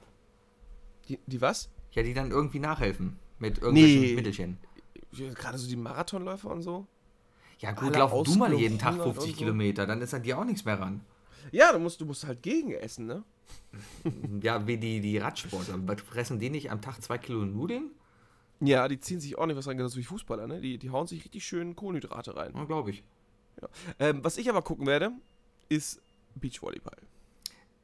Die, die was? Ja, die dann irgendwie nachhelfen mit irgendwelchen Nee. Mittelchen. Gerade so die Marathonläufer und so. Ja gut, Alle lauf du mal jeden Tag ausgehungert 50 und so. Kilometer, dann ist an dir auch nichts mehr ran. Ja, du musst, du musst halt gegen essen, ne? Ja, wie die, die Radsportler. Fressen die nicht am Tag zwei Kilo Nudeln? Ja, die ziehen sich ordentlich was rein, genauso wie Fußballer, ne? Die, die hauen sich richtig schön Kohlenhydrate rein. Ja, glaube ich. Ähm, was ich aber gucken werde, ist Beachvolleyball.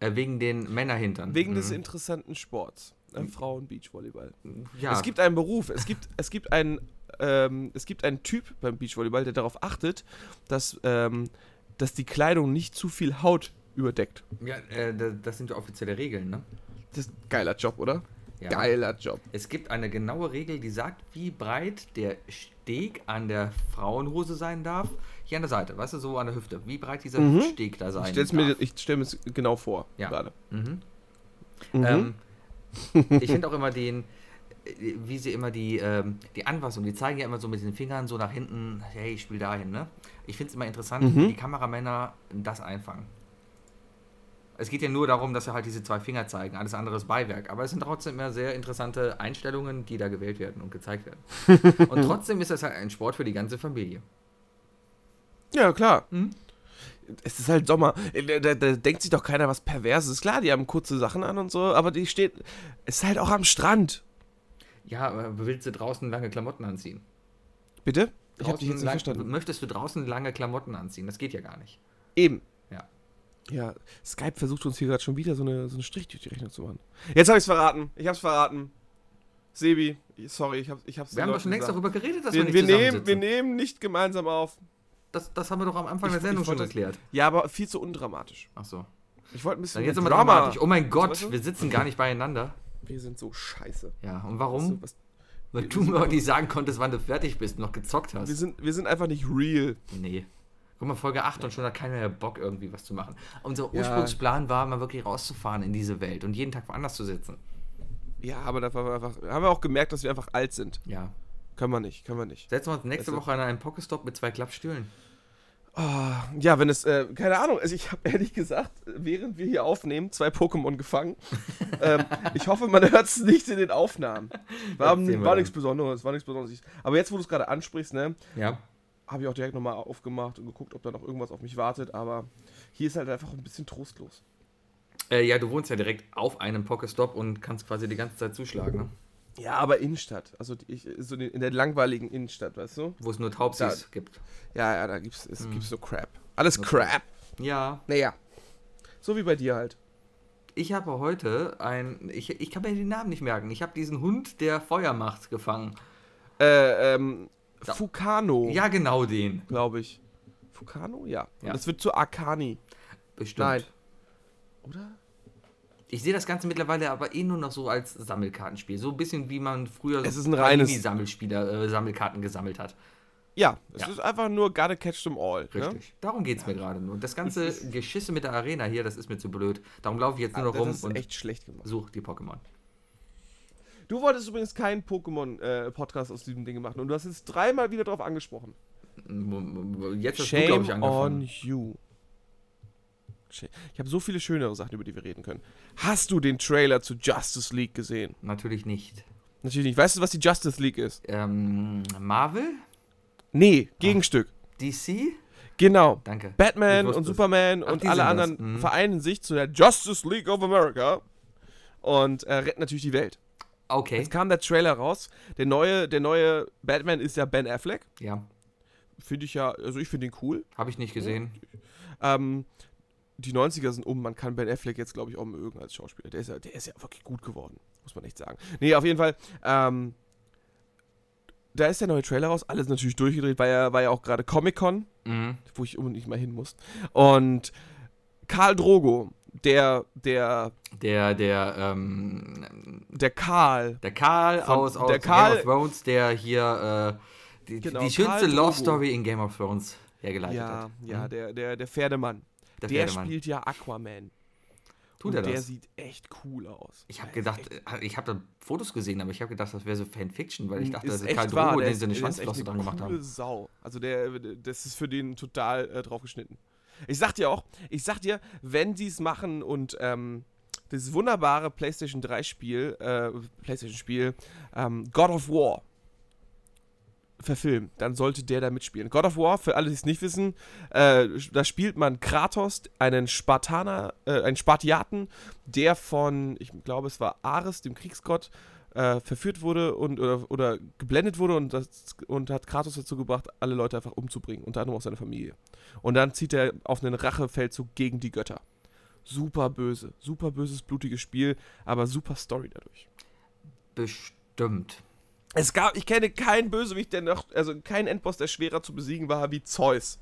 Äh, wegen den Männerhintern. Wegen des Mhm. interessanten Sports. Äh, Frauen-Beachvolleyball. Ja, Es gibt einen Beruf, es gibt, es gibt einen, ähm, es gibt einen Typ beim Beachvolleyball, der darauf achtet, dass, ähm, dass die Kleidung nicht zu viel Haut überdeckt. ja äh, da- das sind ja offizielle Regeln, ne? Das ist ein geiler Job, oder? Ja. Geiler Job. Es gibt eine genaue Regel, die sagt, wie breit der Steg an der Frauenhose sein darf. Hier an der Seite, weißt du, so an der Hüfte. Wie breit dieser Mhm. Steg da sein Ich stell's darf. mir, ich stell mir es genau vor. Ja. Gerade. Mhm. Mhm. Ähm, ich finde auch immer den, wie sie immer die, ähm, die Anfassung, die zeigen ja immer so mit den Fingern so nach hinten, hey, ich spiele dahin, ne? Ich finde es immer interessant, Mhm. wie die Kameramänner das einfangen. Es geht ja nur darum, dass sie halt diese zwei Finger zeigen, alles andere ist Beiwerk. Aber es sind trotzdem immer sehr interessante Einstellungen, die da gewählt werden und gezeigt werden. und trotzdem ist das halt ein Sport für die ganze Familie. Ja, klar. Mhm. Es ist halt Sommer. Da, da, da denkt sich doch keiner was Perverses. Klar, die haben kurze Sachen an und so, aber die steht. Es ist halt auch am Strand. Ja, aber willst du draußen lange Klamotten anziehen? Bitte? Ich habe dich Draußen jetzt nicht lang- verstanden. Möchtest du draußen lange Klamotten anziehen? Das geht ja gar nicht. Eben. Ja. Ja, Skype versucht uns hier gerade schon wieder so eine, so eine Strich durch die Rechnung zu machen. Jetzt habe ich es verraten. Ich habe es verraten. Sebi, sorry, ich habe ich hab's Wir haben doch schon längst darüber geredet, dass wir, wir, nicht wir, nehmen, wir nehmen nicht gemeinsam auf. Das, das haben wir doch am Anfang Ich- der Sendung schon erklärt. Ja, aber viel zu undramatisch. Ach so. Ich wollte ein bisschen Dann jetzt immer Drama. dramatisch. Oh mein Gott, Weißt du? wir sitzen gar nicht beieinander. Wir sind so scheiße. Ja, und Weißt warum? du, was- Weil du mir auch nicht sagen konntest, wann du fertig bist und noch gezockt hast. Wir sind, wir sind einfach nicht real. Nee. Guck mal, Folge 8 und schon hat keiner mehr Bock, irgendwie was zu machen. Unser Ja. Ursprungsplan war, mal wirklich rauszufahren in diese Welt und jeden Tag woanders zu sitzen. Ja, aber da waren wir einfach, haben wir auch gemerkt, dass wir einfach alt sind. Ja. Können wir nicht, können wir nicht. Setzen wir uns nächste Also- Woche an einen Pokestop mit zwei Klappstühlen. Ah, ja, wenn es, äh, keine Ahnung, also ich habe ehrlich gesagt, während wir hier aufnehmen, zwei Pokémon gefangen. ähm, ich hoffe, man hört es nicht in den Aufnahmen. War, war nichts Besonderes, war nichts Besonderes. Aber jetzt, wo du es gerade ansprichst, ne, Ja. habe ich auch direkt nochmal aufgemacht und geguckt, ob da noch irgendwas auf mich wartet. Aber hier ist halt einfach ein bisschen trostlos. Äh, ja, du wohnst ja direkt auf einem Pokestop und kannst quasi die ganze Zeit zuschlagen, ne? Ja, aber Innenstadt. Also ich, so in der langweiligen Innenstadt, weißt du? Wo es nur Taubsis gibt. Ja, ja, da gibt's, es Hm. gibt so Crap. Alles Okay. Crap. Ja. Naja. So wie bei dir halt. Ich habe heute ein. Ich, ich kann mir den Namen nicht merken. Ich habe diesen Hund, der Feuer macht, gefangen. Äh, ähm, Da- Fukano, Ja, genau den. glaube ich. Fukano? Ja. Ja. Und das wird zu Arcani. Bestimmt. Nein. Oder? Ich sehe das Ganze mittlerweile aber eh nur noch so als Sammelkartenspiel. So ein bisschen wie man früher Es so ist ein reines- Sammelspieler, äh, Sammelkarten gesammelt hat. Ja, es Ja. ist einfach nur gotta catch them all. Ne? Richtig. Darum geht es mir gerade nur. Das ganze Geschisse mit der Arena hier, das ist mir zu blöd. Darum laufe ich jetzt nur noch Das rum und echt schlecht gemacht. suche die Pokémon. Du wolltest übrigens keinen Pokémon-Podcast aus diesem Ding machen und du hast jetzt dreimal wieder drauf angesprochen. Jetzt hast du, glaube Shame ich, on angefangen. you. Ich habe so viele schönere Sachen, über die wir reden können. Hast du den Trailer zu Justice League gesehen? Natürlich nicht. Natürlich nicht. Weißt du, was die Justice League ist? Ähm, Marvel? Nee, Gegenstück. DC? Genau. Danke. Batman und. Superman Ach, und alle anderen Mhm. vereinen sich zu der Justice League of America und äh, retten natürlich die Welt. Okay. Jetzt kam der Trailer raus. Der neue, der neue Batman ist ja Ben Affleck. Ja. Finde ich ja, also ich finde ihn cool. Habe ich nicht gesehen. Ähm, die 90er sind um, man kann Ben Affleck jetzt, glaube ich, auch mögen als Schauspieler. Der ist, ja, der ist ja wirklich gut geworden, muss man echt sagen. Nee, auf jeden Fall, ähm, da ist der neue Trailer raus, alles natürlich durchgedreht, war ja, war ja auch gerade Comic-Con, Mhm. wo ich unbedingt mal hin muss. Und Karl Drogo, der, der, Der, der, ähm, der Karl, der Karl Von- aus, aus der Game Karl- of Thrones, der hier äh, die, Genau, die schönste Love. Story in Game of Thrones hergeleitet ja, hat. ja, Mhm. der, der, der Pferdemann, der, der, spielt ja Aquaman. Tut und er der das? sieht echt cool aus. Ich habe Der ist gedacht, äh, ich habe da Fotos gesehen, aber ich habe gedacht, das wäre so Fanfiction, weil ich dachte, das ist ist echt Karl Drogo, der den ist- sie eine der ist Schwanzflosse dran gemacht haben. Sau. Also der, das ist für den total äh, drauf geschnitten. Ich sag dir auch, ich sag dir, wenn die es machen und ähm, dieses wunderbare PlayStation 3 Spiel, äh, PlayStation Spiel, ähm, God of War verfilmen, dann sollte der da mitspielen. God of War, für alle, die es nicht wissen, äh, da spielt man Kratos, einen Spartaner, äh, einen Spartiaten, der von, ich glaube, es war Ares, dem Kriegsgott, äh, verführt wurde und oder, oder geblendet wurde und, das, und hat Kratos dazu gebracht, alle Leute einfach umzubringen, unter anderem auch seine Familie. Und dann zieht er auf einen Rachefeldzug gegen die Götter. Super böse, super böses, blutiges Spiel, aber super Story dadurch. Bestimmt. Es gab, ich kenne keinen Bösewicht, der noch, also keinen Endboss, der schwerer zu besiegen war wie Zeus.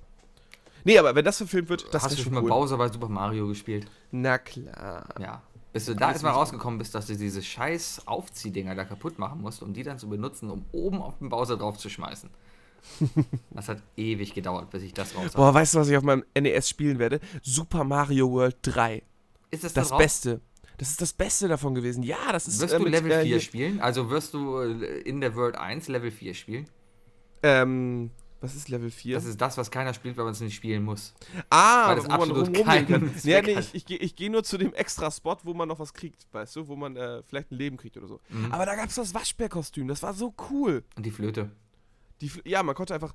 Nee, aber wenn das verfilmt wird, das Hast ist du schon schon mal cool. Bowser bei Super Mario gespielt? Na klar. Ja. Bis du da erstmal rausgekommen bist, dass du diese scheiß Aufziehdinger da kaputt machen musst, um die dann zu benutzen, um oben auf den Bowser drauf zu schmeißen. das hat ewig gedauert, bis ich das raus habe. Boah, weißt du, was ich auf meinem NES spielen werde? Super Mario World 3. Ist das das Beste? Das ist das Beste davon gewesen. Ja, das ist. Wirst äh, du Level äh, 4 spielen? Also wirst du äh, in der World 1 Level 4 spielen? Ähm, was ist Level 4? Das ist das, was keiner spielt, weil man es nicht spielen muss. Ah, weil das absolut keinen ja, nee, ich, ich, ich gehe nur zu dem extra Spot, wo man noch was kriegt, weißt du, wo man äh, vielleicht ein Leben kriegt oder so. Mhm. Aber da gab es das Waschbärkostüm, das war so cool. Und die Flöte. Die, ja, man konnte einfach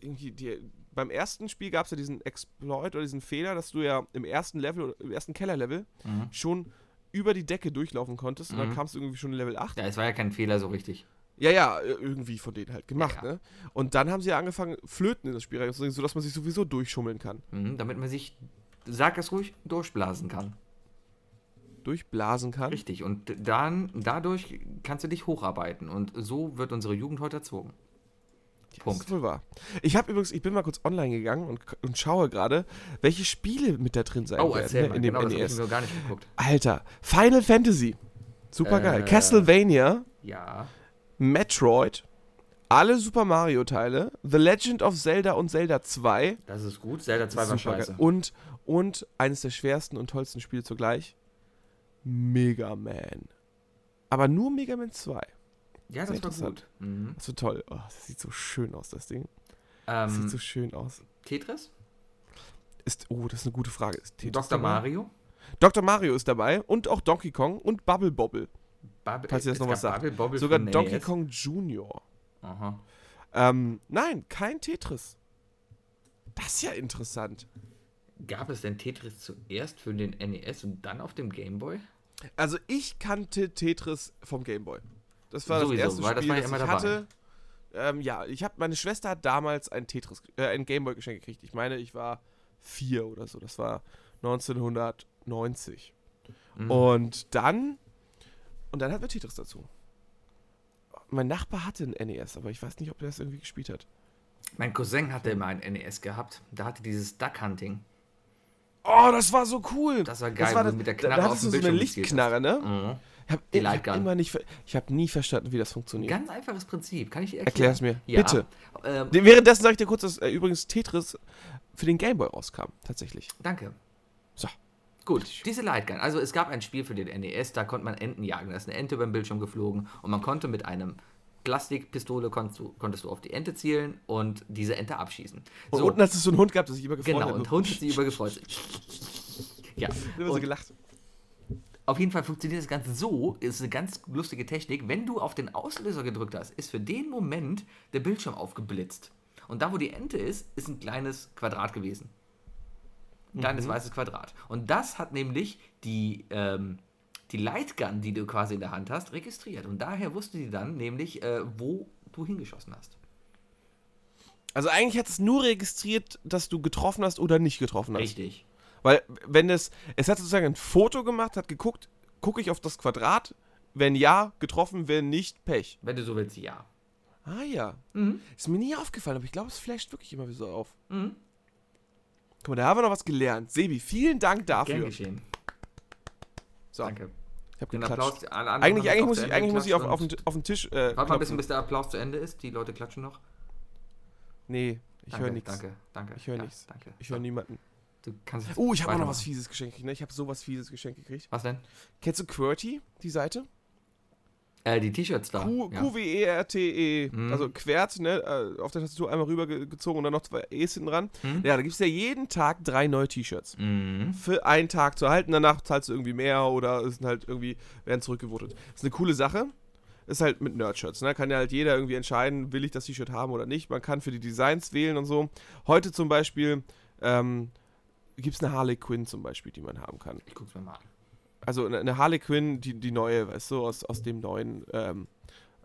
irgendwie die, beim ersten Spiel gab es ja diesen Exploit oder diesen Fehler, dass du ja im ersten Level, im ersten Kellerlevel mhm. schon über die Decke durchlaufen konntest mhm. und dann mhm. kamst du irgendwie schon Level 8. Ja, es war ja kein Fehler so richtig. Ja, ja, irgendwie von denen halt gemacht, ja, ja. ne? Und dann haben sie ja angefangen, Flöten in das Spiel reinzubringen, sodass man sich sowieso durchschummeln kann. Mhm, damit man sich, sag es ruhig, durchblasen kann. Durchblasen kann? Richtig, und dann, dadurch kannst du dich hocharbeiten. Und so wird unsere Jugend heute erzogen. Ja, Punkt. Das ist wohl wahr. Ich habe übrigens, ich bin mal kurz online gegangen und, und schaue gerade, welche Spiele mit da drin sein oh, werden ne, mal. in dem genau, NES. Das ich gar nicht geguckt. Alter, Final Fantasy. Super geil. Äh, Castlevania. Ja. Metroid, alle Super Mario Teile, The Legend of Zelda und Zelda 2. Das ist gut, Zelda 2 war scheiße. Und, und eines der schwersten und tollsten Spiele zugleich, Mega Man. Aber nur Mega Man 2. Ja, das war gut. Mhm. Das war toll. Oh, das sieht so schön aus, das Ding. Ähm, das sieht so schön aus. Tetris? Ist, oh, das ist eine gute Frage. Ist Tetris Dr. Dabei? Mario? Dr. Mario ist dabei und auch Donkey Kong und Bubble Bobble. Bubble, Falls ihr das noch was sagt. Sogar Donkey NES. Kong Junior. Aha. Ähm, nein, kein Tetris. Das ist ja interessant. Gab es denn Tetris zuerst für den NES und dann auf dem Game Boy? Also ich kannte Tetris vom Game Boy. Das war Sowieso, das erste Spiel, das, war ich, das ich hatte. Ähm, ja, ich habe meine Schwester hat damals ein Tetris, äh, ein Gameboy geschenkt gekriegt. Ich meine, ich war vier oder so. Das war 1990. Mhm. Und dann und dann hat wir Tetris dazu. Mein Nachbar hatte ein NES, aber ich weiß nicht, ob der das irgendwie gespielt hat. Mein Cousin hatte immer ein NES gehabt. Da hatte dieses Duck Hunting. Oh, das war so cool. Das war geil, das war das, mit der Knarre da, da hattest du so eine Lichtknarre, ne? Mhm. Ich habe ich hab immer nicht, ich habe nie verstanden, wie das funktioniert. Ganz einfaches Prinzip, kann ich dir erklären? Erklär es mir, ja. bitte. Ähm, Währenddessen sage ich dir kurz, dass äh, übrigens Tetris für den Gameboy rauskam, tatsächlich. Danke. So. Gut, diese Lightgun. Also es gab ein Spiel für den NES, da konnte man Enten jagen. Da ist eine Ente beim Bildschirm geflogen und man konnte mit einem Plastikpistole konntest du, konntest du auf die Ente zielen und diese Ente abschießen. So. Und unten hast du so einen Hund gehabt, der sich übergefreut genau, hat. Genau, und Hund hat sich übergefreut. ja. Du hast so gelacht. Auf jeden Fall funktioniert das Ganze so, ist eine ganz lustige Technik. Wenn du auf den Auslöser gedrückt hast, ist für den Moment der Bildschirm aufgeblitzt. Und da, wo die Ente ist, ist ein kleines Quadrat gewesen ein kleines mhm. weißes Quadrat. Und das hat nämlich die, ähm, die Lightgun, die du quasi in der Hand hast, registriert. Und daher wusste die dann nämlich, äh, wo du hingeschossen hast. Also eigentlich hat es nur registriert, dass du getroffen hast oder nicht getroffen hast. Richtig. Weil wenn es, es hat sozusagen ein Foto gemacht, hat geguckt, gucke ich auf das Quadrat, wenn ja, getroffen, wenn nicht, Pech. Wenn du so willst, ja. Ah ja. Mhm. Ist mir nie aufgefallen, aber ich glaube, es flasht wirklich immer wieder so auf. Mhm. Guck mal, da haben wir noch was gelernt. Sebi, vielen Dank dafür. Gern geschehen. So. Danke. Ich habe geklatscht. Applaus, eigentlich eigentlich, muss ich, eigentlich muss ich auf, auf, den, auf den Tisch. Äh, Warte mal ein bisschen, bis der Applaus zu Ende ist. Die Leute klatschen noch. Nee, ich höre nichts. Danke, danke. Ich höre ja, nichts. Danke. Ich höre niemanden. Du kannst oh, ich habe auch noch was Fieses geschenkt Ne? Ich habe sowas Fieses geschenkt gekriegt. Was denn? Kennst du QWERTY, die Seite? Äh, die T-Shirts da. Q, ja. Q-W-E-R-T-E. -E. Mhm. Also Quert, ne? Äh, auf der Tastatur einmal rübergezogen und dann noch zwei E's hinten dran. Mhm. Ja, da gibt es ja jeden Tag drei neue T-Shirts. Mhm. Für einen Tag zu erhalten. Danach zahlst du irgendwie mehr oder sind halt irgendwie, werden zurückgewotet. Das ist eine coole Sache. Ist halt mit Nerdshirts, ne? Kann ja halt jeder irgendwie entscheiden, will ich das T-Shirt haben oder nicht. Man kann für die Designs wählen und so. Heute zum Beispiel ähm, gibt es eine Harley Quinn zum Beispiel, die man haben kann. Ich guck's mir mal an also eine Harley Quinn, die, die neue, weißt du, aus, aus dem neuen, ähm,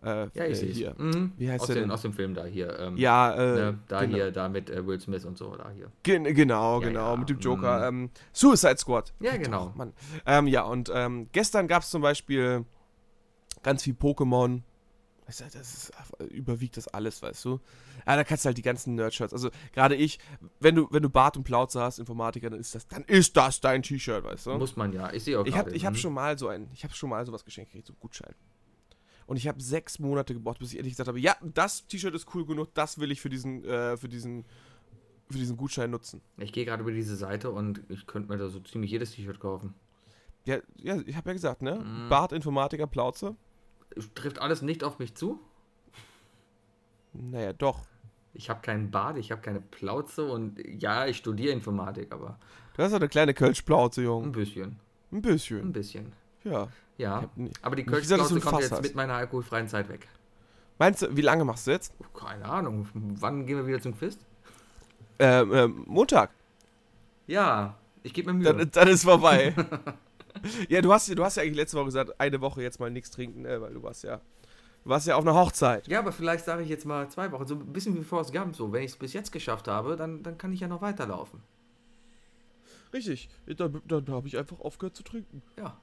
äh, ja, ich äh, hier. Mhm. Wie heißt aus der denn? Aus dem Film da hier. Ähm, ja, äh, ne, da genau. hier, da mit äh, Will Smith und so, da hier. Gen genau, ja, genau, ja. mit dem Joker. Mhm. Ähm, Suicide Squad. Ja, genau. Mann. Ähm, ja, und ähm, gestern gab es zum Beispiel ganz viel Pokémon Das, das ist, überwiegt das alles, weißt du? Ja, da kannst du halt die ganzen Nerdshirts. Also gerade ich, wenn du, wenn du Bart und Plauze hast, Informatiker, dann ist das, dann ist das dein T-Shirt, weißt du? Muss man ja. Ich sehe auch Ich habe ich hab mhm. schon mal so ein, ich habe schon mal sowas geschenkt gekriegt, so einen Gutschein. Und ich habe sechs Monate gebraucht, bis ich endlich gesagt habe, ja, das T-Shirt ist cool genug, das will ich für diesen, äh, für diesen, für diesen Gutschein nutzen. Ich gehe gerade über diese Seite und ich könnte mir da so ziemlich jedes T-Shirt kaufen. Ja, ja ich habe ja gesagt, ne? Mhm. Bart, Informatiker, Plauze. Trifft alles nicht auf mich zu? Naja, doch. Ich habe keinen Bart, ich habe keine Plauze und ja, ich studiere Informatik, aber Du hast doch eine kleine Kölsch-Plauze, ein Junge. bisschen. Ein Ein bisschen. bisschen. Ja. Ja, nie- aber die Kölschplauze ein kommt jetzt hast. mit meiner alkoholfreien Zeit weg. Meinst du, wie lange machst du jetzt? Keine Ahnung. Wann gehen wir wieder zum Quiz? Ähm, ähm, Montag. Ja, ich gebe mir Mühe. Dann, dann ist vorbei. ja, du hast, du hast ja eigentlich letzte Woche gesagt, eine Woche jetzt mal nichts trinken, ne? weil du warst ja, du warst ja auf einer Hochzeit. ja, aber vielleicht sage ich jetzt mal zwei Wochen. So ein bisschen wie Forrest Gump. So, wenn ich es bis jetzt geschafft habe, dann, dann kann ich ja noch weiterlaufen. Richtig. Dann, dann habe ich einfach aufgehört zu trinken. Ja.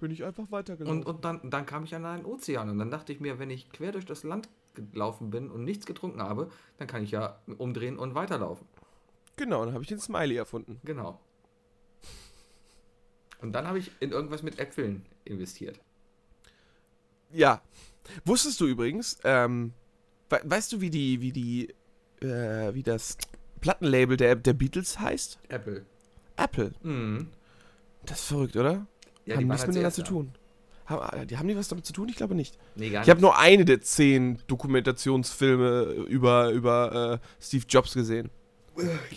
Bin ich einfach weitergelaufen. Und, und dann, dann kam ich an einen Ozean und dann dachte ich mir, wenn ich quer durch das Land gelaufen bin und nichts getrunken habe, dann kann ich ja umdrehen und weiterlaufen. genau, dann habe ich den Smiley erfunden. Genau. Und dann habe ich in irgendwas mit Äpfeln investiert. Ja. Wusstest du übrigens, ähm, we weißt du, wie die, wie die, äh, wie das Plattenlabel der, der Beatles heißt? Apple. Apple. Mhm. Das ist verrückt, oder? Ja, haben waren nichts halt miteinander zu tun. Haben, die haben die was damit zu tun? Ich glaube nicht. Nee, gar Ich habe nur eine der zehn Dokumentationsfilme über, über äh, Steve Jobs gesehen.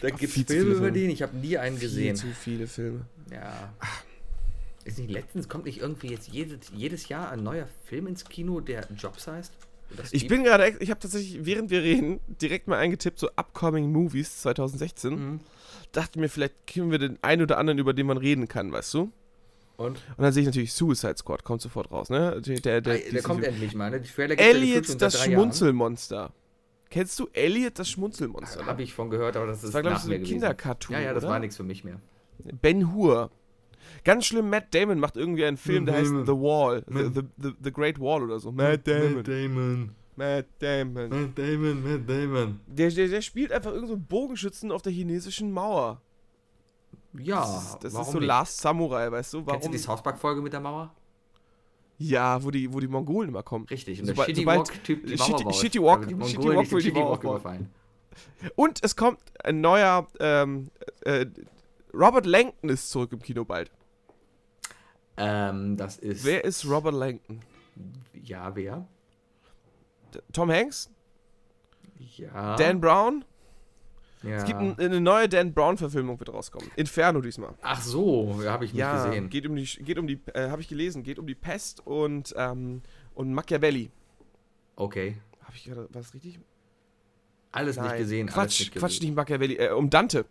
Da gibt es Filme über den, ich habe nie einen gesehen. Viel zu viele Filme. Ja. Ist nicht letztens, kommt nicht irgendwie jetzt jedes, jedes Jahr ein neuer Film ins Kino, der Jobs heißt? Ich bin gerade, ich habe tatsächlich, während wir reden, direkt mal eingetippt, so Upcoming Movies 2016. Mhm. Dachte mir, vielleicht kriegen wir den einen oder anderen, über den man reden kann, weißt du? Und? Und dann sehe ich natürlich Suicide Squad, kommt sofort raus, ne? Der, der, der, der kommt endlich mal, ne? Die Trailer ja Elliot, das drei Jahren. Schmunzelmonster. Kennst du Elliot, das Schmunzelmonster? Habe ich von gehört, aber das ist das war, glaube ich, so ein. Kindercartoon. Ja, ja, das oder? war nichts für mich mehr. Ben Hur. Ganz schlimm, Matt Damon macht irgendwie einen Film, der Matt heißt. The Wall. The, Matt- the, the, the Great Wall oder so. Matt Damon. Damon. Matt Damon. Matt Damon, Matt Damon. Der, der, der spielt einfach irgendeinen so einen Bogenschützen auf der chinesischen Mauer. Ja, Das, ist, das warum ist so nicht? Last Samurai, weißt du? Kennst du Warum? die South Park-Folge mit der Mauer? Ja, wo die, wo die Mongolen immer kommen. Richtig, und der Shitty Walk-Typ die Mauer baut. Shitty Walk- Shitty Walk Shitty Walk überfallen. Und es kommt ein neuer, ähm, äh, Robert Langton ist zurück im Kino bald. Ähm, das ist. Wer ist Robert Langton? Ja, wer? D- Tom Hanks? Ja. Dan Brown? ja. Es gibt ein, eine neue Dan Brown-Verfilmung, wird rauskommen. Inferno diesmal. Ach so, habe ich nicht Ja, gesehen. geht um die, geht um die, äh, habe ich gelesen, geht um die Pest und, ähm, und Machiavelli. Okay. Habe ich gerade, war das richtig? Alles nicht gesehen, alles Quatsch, nicht Quatsch, gesehen. nicht Machiavelli, äh, um Dante.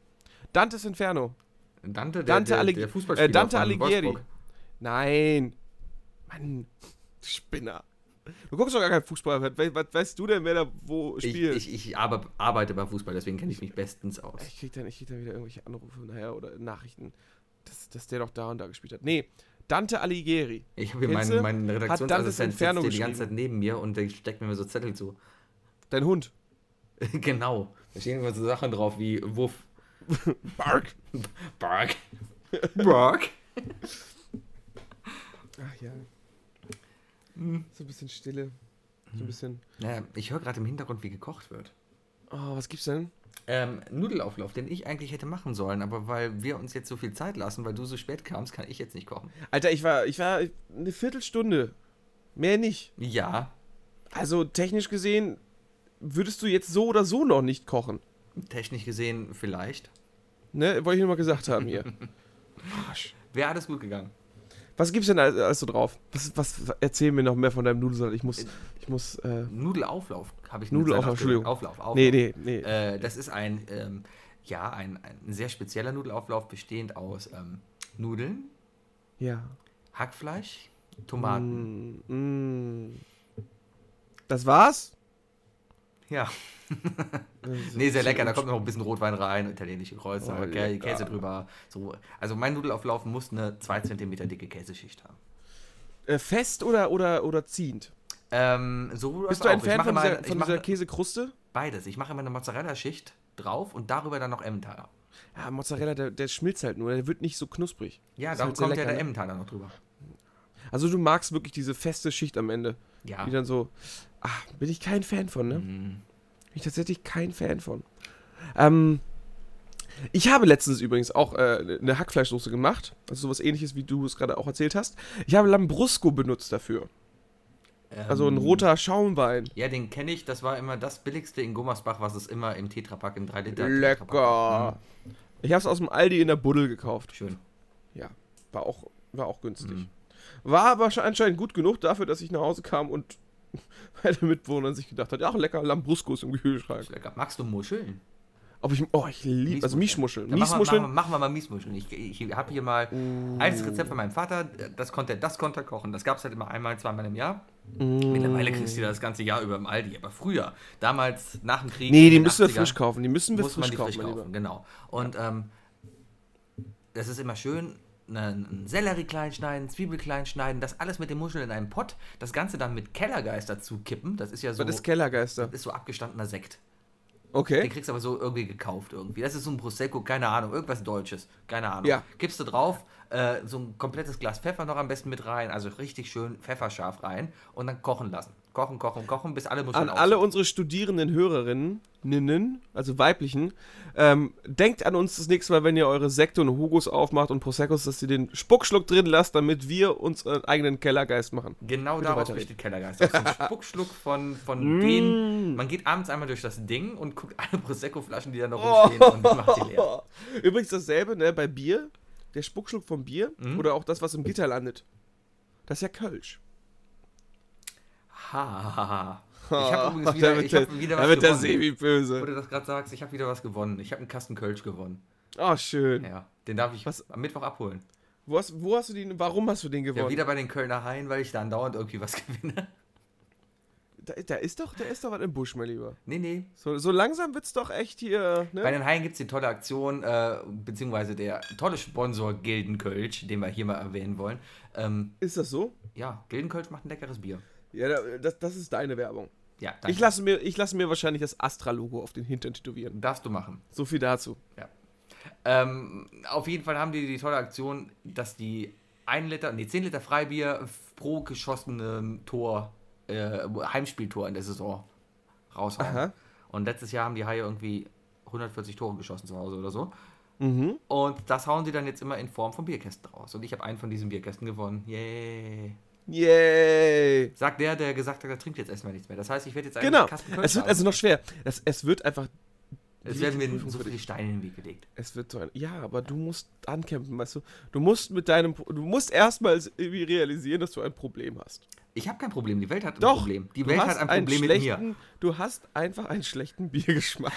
Dantes Inferno. Dante, der, Dante der, der Fußballspieler äh, Dante Alighieri. Wolfsburg. Nein. Mann, Spinner. Du guckst doch gar keinen Fußball. Was, was weißt du denn, wer da wo Ich, spielt? ich, ich arbe- arbeite beim Fußball, deswegen kenne ich mich bestens aus. Ich krieg, dann, ich krieg dann wieder irgendwelche Anrufe nachher oder Nachrichten, dass, dass der doch da und da gespielt hat. Nee, Dante Alighieri. Ich habe hier meinen, meinen Redaktionsassistent sitzt hier die ganze. Zeit neben mir und der steckt mir so Zettel zu. Dein Hund. genau. Da stehen immer so Sachen drauf wie Wuff, Bark. Bark, Bark. Ach ja. Hm. So ein bisschen Stille. So ein bisschen. Naja, ich höre gerade im Hintergrund, wie gekocht wird. Oh, was gibt's denn? Ähm, Nudelauflauf, den ich eigentlich hätte machen sollen, aber weil wir uns jetzt so viel Zeit lassen, weil du so spät kamst, kann ich jetzt nicht kochen. Alter, ich war, ich war eine Viertelstunde. Mehr nicht. Ja, Also technisch gesehen würdest du jetzt so oder so noch nicht kochen. technisch gesehen vielleicht. Ne? Wollte ich nur mal gesagt haben hier. Arsch. Wäre alles gut gegangen. Was gibt's denn alles, so drauf? Was, was, erzähl mir noch mehr von deinem Nudelsalat. Ich muss, ich muss, äh, Nudelauflauf habe ich Nudelauflauf, Entschuldigung. Auflauf, Auflauf. nee, nee, nee. Äh, das ist ein, ähm, ja, ein, ein sehr spezieller Nudelauflauf, bestehend aus ähm, Nudeln, ja. Hackfleisch, Tomaten. Mm, mm. Das war's? Ja, nee, sehr lecker. Da kommt noch ein bisschen Rotwein rein, italienische Kreuzer, Oh, lecker. Käse drüber. So. Also mein Nudelauflauf muss eine 2 cm dicke Käseschicht haben. Äh, fest oder, oder, oder ziehend? Ähm, so Bist du ein auch. Fan von dieser, von mache dieser Käsekruste? Beides. Ich mache immer eine Mozzarella-Schicht drauf und darüber dann noch Emmentaler. Ja, Mozzarella, der, der schmilzt halt nur, der wird nicht so knusprig. Ja, da halt kommt ja der ne? Emmentaler noch drüber. Also du magst wirklich diese feste Schicht am Ende, Ja. die dann so, ach, bin ich kein Fan von, ne? Mhm. Bin ich tatsächlich kein Fan von. Ähm, ich habe letztens übrigens auch äh, eine Hackfleischsoße gemacht, also sowas ähnliches, wie du es gerade auch erzählt hast. Ich habe Lambrusco benutzt dafür, also ein Ähm, roter Schaumwein. Ja, den kenne ich. Das war immer das billigste in Gummersbach, was es immer im Tetrapack, im 3 Liter Lecker. Ich habe es aus dem Aldi in der Buddel gekauft. Schön. Ja, war auch, war auch günstig. Mhm. War aber sche- anscheinend gut genug dafür, dass ich nach Hause kam und meine Mitbewohner sich gedacht hat, ja, lecker Lambruscos im Kühlschrank. Lecker. Magst du Muscheln? Ob ich, oh, ich liebe, also Mischmuscheln. Dann machen wir, machen, wir, Miesmuscheln. machen wir mal Miesmuscheln. Ich, ich habe hier mal Uh. altes Rezept von meinem Vater. Das konnte, er- das konnte er kochen. Das gab es halt immer einmal, zweimal im Jahr. Mm. Mittlerweile kriegst du das ganze Jahr über im Aldi. Aber früher, damals nach dem Krieg. Nee, die müssen wir 80ern, frisch kaufen. Die müssen wir muss man frisch die kaufen, frisch kaufen, Lieber. genau. Und ähm, das ist immer schön, einen Sellerie klein schneiden, Zwiebel klein schneiden, das alles mit dem Muscheln in einem Pott, das Ganze dann mit Kellergeist dazu kippen. Das ist ja so, Was ist Kellergeister? ist so abgestandener Sekt. Den Okay. kriegst du aber so irgendwie gekauft irgendwie. Das ist so ein Prosecco, keine Ahnung, irgendwas Deutsches, keine Ahnung. Ja. Gibst du drauf, äh, so ein komplettes Glas Pfeffer noch am besten mit rein, also richtig schön pfefferscharf rein und dann kochen lassen. Kochen, kochen, kochen, bis alle Muscheln An alle unsere studierenden Hörerinnen, Ninnen, also weiblichen, ähm, denkt an uns das nächste Mal, wenn ihr eure Sekte und Hugos aufmacht und Proseccos, dass ihr den Spuckschluck drin lasst, damit wir uns einen eigenen Kellergeist machen. Genau Bitte daraus besteht Kellergeist. Aus dem Spuckschluck von, von den. Man geht abends einmal durch das Ding und guckt alle Prosecco-Flaschen, die da noch rumstehen und macht die leer. Übrigens dasselbe, ne, bei Bier, der Spuckschluck vom Bier Mhm. oder auch das, was im Gitter landet. Das ist ja Kölsch. Ha, ha, ha. Ich habe übrigens wieder, ich der- hab wieder Da was der gewonnen. Sebi Wo böse. du das gerade sagst, ich habe wieder was gewonnen. Ich habe einen Kasten Kölsch gewonnen. Oh, schön. Ja, den darf ich Was- am Mittwoch abholen. Wo, hast, wo hast du den, warum hast du den Ja, gewonnen? wieder bei den Kölner Haien, weil ich da andauernd irgendwie was gewinne. da, da ist doch, da ist doch was im Busch, mein Lieber. Nee, nee. So, so langsam wird's doch echt hier, Bei ne? den Haien gibt es die tolle Aktion, äh, beziehungsweise der tolle Sponsor Gildenkölsch, den wir hier mal erwähnen wollen. Ähm, Ist das so? ja, Gildenkölsch macht ein leckeres Bier. Ja, da- das, das ist deine Werbung. Ja, danke. Ich lasse, mir, ich lasse mir wahrscheinlich das Astra-Logo auf den Hintern tätowieren. Darfst du machen. So viel dazu. Ähm, auf jeden Fall haben die die tolle Aktion, dass die 1 Liter, nee, 10 Liter Freibier pro geschossenem Tor, äh, Heimspieltor in der Saison raushauen. Aha. Und letztes Jahr haben die Haie irgendwie 140 Tore geschossen zu Hause oder so. Mhm. Und das hauen sie dann jetzt immer in Form von Bierkästen raus. Und ich habe einen von diesen Bierkästen gewonnen. Yay. Yay! Sagt der, der gesagt hat, er trinkt jetzt erstmal nichts mehr. Das heißt, ich werde jetzt einen Genau. Es wird also noch schwer. Das, es wird einfach. Es werden mir so viele. Steine in den Weg gelegt. Es wird so ein. Ja, aber du musst ankämpfen, weißt du? Du musst mit deinem. Du musst erstmal irgendwie realisieren, dass du ein Problem hast. Ich habe kein Problem, die Welt hat ein Doch, Problem. Die Welt hat ein Problem mit mir. Du hast einfach einen schlechten Biergeschmack.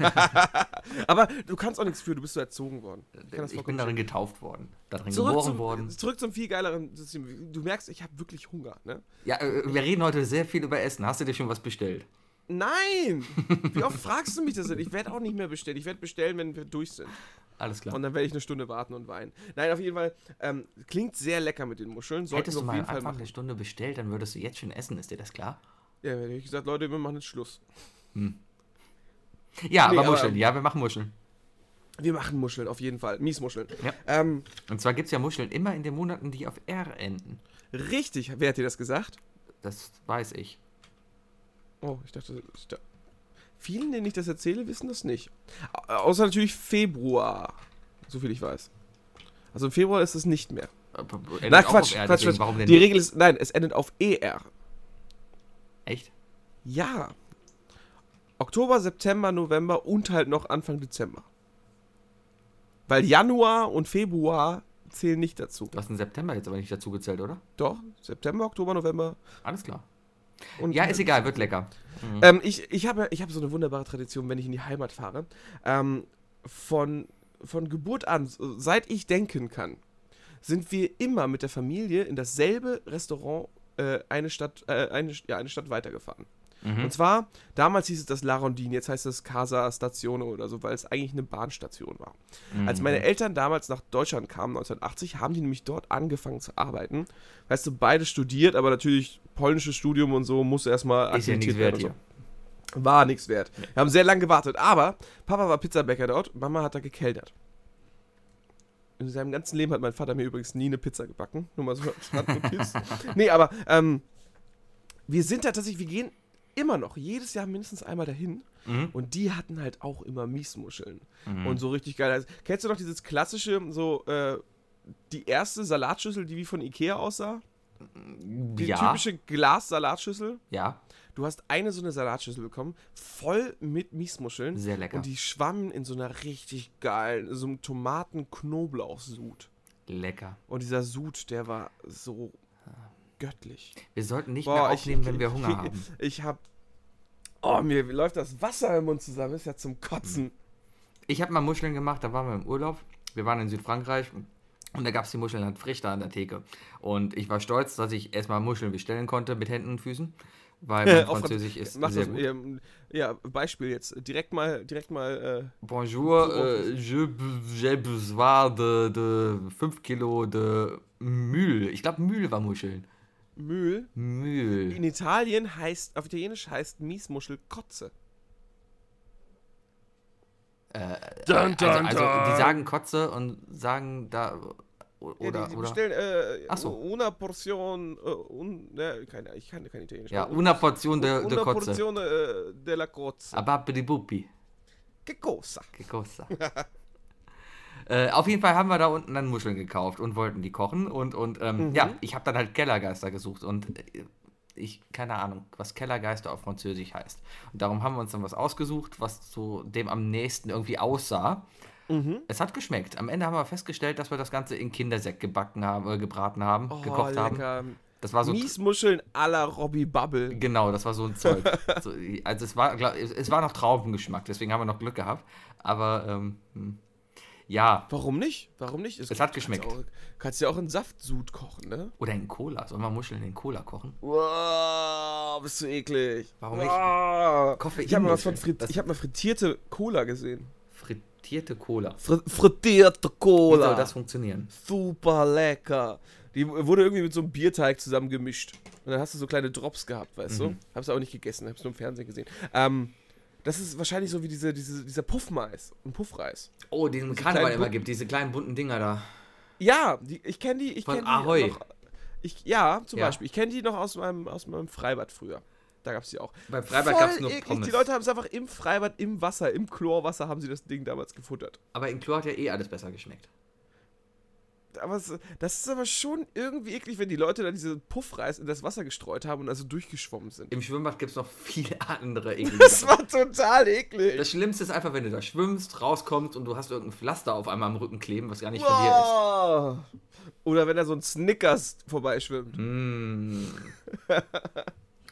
aber du kannst auch nichts für, du bist so erzogen worden. das Ich bin darin getauft worden, darin Zurück geboren zum, worden. zurück zum viel geileren System. Du merkst, ich habe wirklich Hunger, ne? Ja, äh, wir reden heute sehr viel über Essen. Hast du dir schon was bestellt? Nein! Wie oft fragst du mich das denn? Ich werde auch nicht mehr bestellen. Ich werde bestellen, wenn wir durch sind. Alles klar. Und dann werde ich eine Stunde warten und weinen. Nein, auf jeden Fall. Ähm, klingt sehr lecker mit den Muscheln. Sollten Hättest du auf mal einfach machen. eine Stunde bestellt, dann würdest du jetzt schon essen. Ist dir das klar? Ja, hätte ich gesagt, Leute, wir machen jetzt Schluss. Ja, Nee, aber aber- Muscheln. Ja, wir machen Muscheln. Wir machen Muscheln, auf jeden Fall. Miesmuscheln. Ja. Ähm, Und zwar gibt es ja Muscheln immer in den Monaten, die auf R enden. richtig. Wer hat dir das gesagt? Das weiß ich. Oh, ich dachte, ich da Vielen, denen ich das erzähle, wissen das nicht. Au- Außer natürlich Februar. So viel ich weiß. Also im Februar ist es nicht mehr. Endet Na, Quatsch, R, Quatsch, deswegen, Quatsch. Warum denn Die? Regel ist, nein, es endet auf ER. Echt? Ja. Oktober, September, November und halt noch Anfang Dezember. Weil Januar und Februar zählen nicht dazu. Du hast den September jetzt aber nicht dazu gezählt, oder? Doch, September, Oktober, November Alles klar. Und. Ja, ist egal, wird lecker. Ähm, ich ich habe ich hab so eine wunderbare Tradition, wenn ich in die Heimat fahre. Ähm, von, von Geburt an, seit ich denken kann, sind wir immer mit der Familie in dasselbe Restaurant äh, eine, Stadt, äh, eine, ja, eine Stadt weitergefahren. Und zwar, damals hieß es das Larondin, jetzt heißt es Casa Stazione oder so, weil es eigentlich eine Bahnstation war. Als meine Eltern damals nach Deutschland kamen, 1980, haben die nämlich dort angefangen zu arbeiten. Weißt du, beide studiert, aber natürlich polnisches Studium und so musste erstmal Ist ja werden so. War nichts wert. Wir haben sehr lange gewartet, aber Papa war Pizzabäcker dort, Mama hat da gekellnert. In seinem ganzen Leben hat mein Vater mir übrigens nie eine Pizza gebacken. Nur mal so Randnotiz. nee, aber ähm, wir sind da tatsächlich, wir gehen immer noch jedes Jahr mindestens einmal dahin. Mhm. Und die hatten halt auch immer Miesmuscheln. Mhm. Und so richtig geil. Also, kennst du noch dieses klassische, so, äh, die erste Salatschüssel, die wie von Ikea aussah? Die ja, typische Glas-Salatschüssel? ja, Du hast eine so eine Salatschüssel bekommen, voll mit Miesmuscheln. sehr lecker. Und die schwammen in so einer richtig geilen, so einem Tomaten-Knoblauch-Sud. lecker. Und dieser Sud, der war so göttlich. Wir sollten nicht Boah, mehr ich- aufnehmen, wenn wir ich- Hunger haben. Ich hab. Oh, mir läuft das Wasser im Mund zusammen, ist ja zum Kotzen. Ich habe mal Muscheln gemacht, da waren wir im Urlaub. Wir waren in Südfrankreich und da gab es die Muscheln an Frichter an der Theke. Und ich war stolz, dass ich erstmal Muscheln bestellen konnte mit Händen und Füßen, weil mein Französisch ist Mach sehr das, gut. ähm, ja, Beispiel jetzt. Direkt mal, direkt mal, Bonjour, euh, je j'ai besoin de 5 Kilo de Mühl. Ich glaube, Mühl war Muscheln. Äh, Mühl. Mühl. In Italien heißt, auf Italienisch heißt Miesmuschel Kotze. Dun, also, dun, also, dun. die sagen Kotze und sagen da. o- Ja, Oder, die, die oder. bestellen äh, Ach so. una portion, äh, un, ne, keine, ich kann kein Italienisch. Ja, una porzione de, de una Kotze. porzione äh, della Kotze. Buppi. Che cosa? Che cosa? äh, auf jeden Fall haben wir da unten dann Muscheln gekauft und wollten die kochen. Und, und ähm, Mhm. ja, ich habe dann halt Kellergeister gesucht. Und äh, ich, keine Ahnung, was Kellergeister auf Französisch heißt. Und darum haben wir uns dann was ausgesucht, was zu dem am nächsten irgendwie aussah. Mhm. Es hat geschmeckt. Am Ende haben wir festgestellt, dass wir das Ganze in Kindersäck gebacken haben, äh, gebraten haben, gekocht haben. Oh, lecker. Das war so Miesmuscheln à la Robbie Bubble. Genau, das war so ein Zeug. so, also es war, glaub, es, es war noch Traubengeschmack, deswegen haben wir noch Glück gehabt. Aber ähm, hm. Ja, Warum nicht? Warum nicht? Es hat geschmeckt. Kannst, auch, kannst ja auch in Saftsud kochen, ne? oder in Cola. Sollen wir Muscheln in Cola kochen? Wow, bist du eklig. Warum nicht? Wow. Koffein- Ich habe mal habe mal frittierte Cola gesehen. Frittierte Cola. Fr frittierte Wie Cola. soll das funktionieren? Super lecker. Die wurde irgendwie mit so einem Bierteig zusammen gemischt. Und dann hast du so kleine Drops gehabt, weißt Mhm. du? Hab's auch nicht gegessen, hab's nur im Fernsehen gesehen. Ähm, das ist wahrscheinlich so wie diese, diese, dieser Puffmais und Puffreis. Oh, den es Karneval immer gibt, diese kleinen bunten Dinger da. Ja, die, ich kenne die. Ich Von kenn die Ahoi. Noch, ich, ja, zum Ja. Beispiel. Ich kenne die noch aus meinem, aus meinem Freibad früher. Da gab's die auch. Beim Freibad gab es nur eklig. Pommes. Die Leute haben es einfach im Freibad, im Wasser, im Chlorwasser haben sie das Ding damals gefuttert. Aber in Chlor hat ja eh alles besser geschmeckt. Aber das ist aber schon irgendwie eklig, wenn die Leute da diese Puffreis in das Wasser gestreut haben und also durchgeschwommen sind. Im Schwimmbad gibt es noch viele andere eklige Das war total eklig. Das Schlimmste ist einfach, wenn du da schwimmst, rauskommst und du hast irgendein Pflaster auf einmal am Rücken kleben, was gar nicht von dir ist. Oder wenn da so ein Snickers vorbeischwimmt. Mm.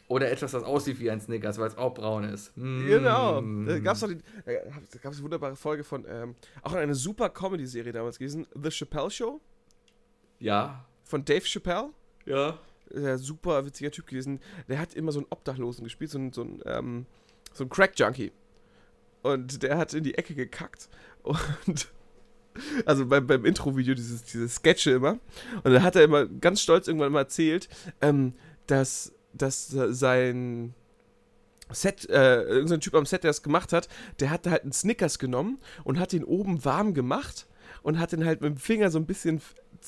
Oder etwas, das aussieht wie ein Snickers, weil es auch braun ist. Mm. Genau. Da gab es doch die, da gab's eine wunderbare Folge von, ähm, auch eine super Comedy-Serie damals gewesen, The Chappelle Show Ja. von Dave Chappelle. Ja. Der super witziger Typ gewesen. Der hat immer so einen Obdachlosen gespielt, so ein, so ein, ähm, so ein Crack-Junkie. Und der hat in die Ecke gekackt. Und also beim, beim Intro-Video dieses, diese Sketche immer. Und dann hat er immer ganz stolz irgendwann mal erzählt, ähm, dass, dass sein Set, äh, irgendein Typ am Set, der das gemacht hat, der hat halt einen Snickers genommen und hat ihn oben warm gemacht und hat den halt mit dem Finger so ein bisschen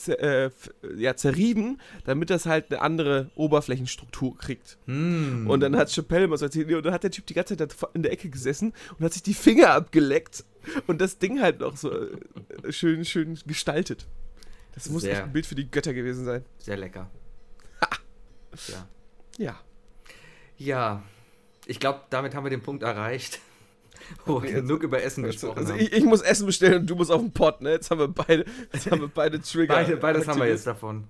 äh, ja, zerrieben, damit das halt eine andere Oberflächenstruktur kriegt. Mm. Und dann hat Chappelle mal so erzählt, und dann hat der Typ die ganze Zeit in der Ecke gesessen und hat sich die Finger abgeleckt und das Ding halt noch so äh, schön, schön gestaltet. Das muss Sehr. echt ein Bild für die Götter gewesen sein. Sehr lecker. Ja. Ja. Ja. Ich glaube, damit haben wir den Punkt erreicht, wo wir genug über Essen gesprochen Also ich, ich muss Essen bestellen und du musst auf den Pott, ne? Jetzt haben wir beide, jetzt haben wir beide Trigger. Beide, beides haben wir jetzt davon.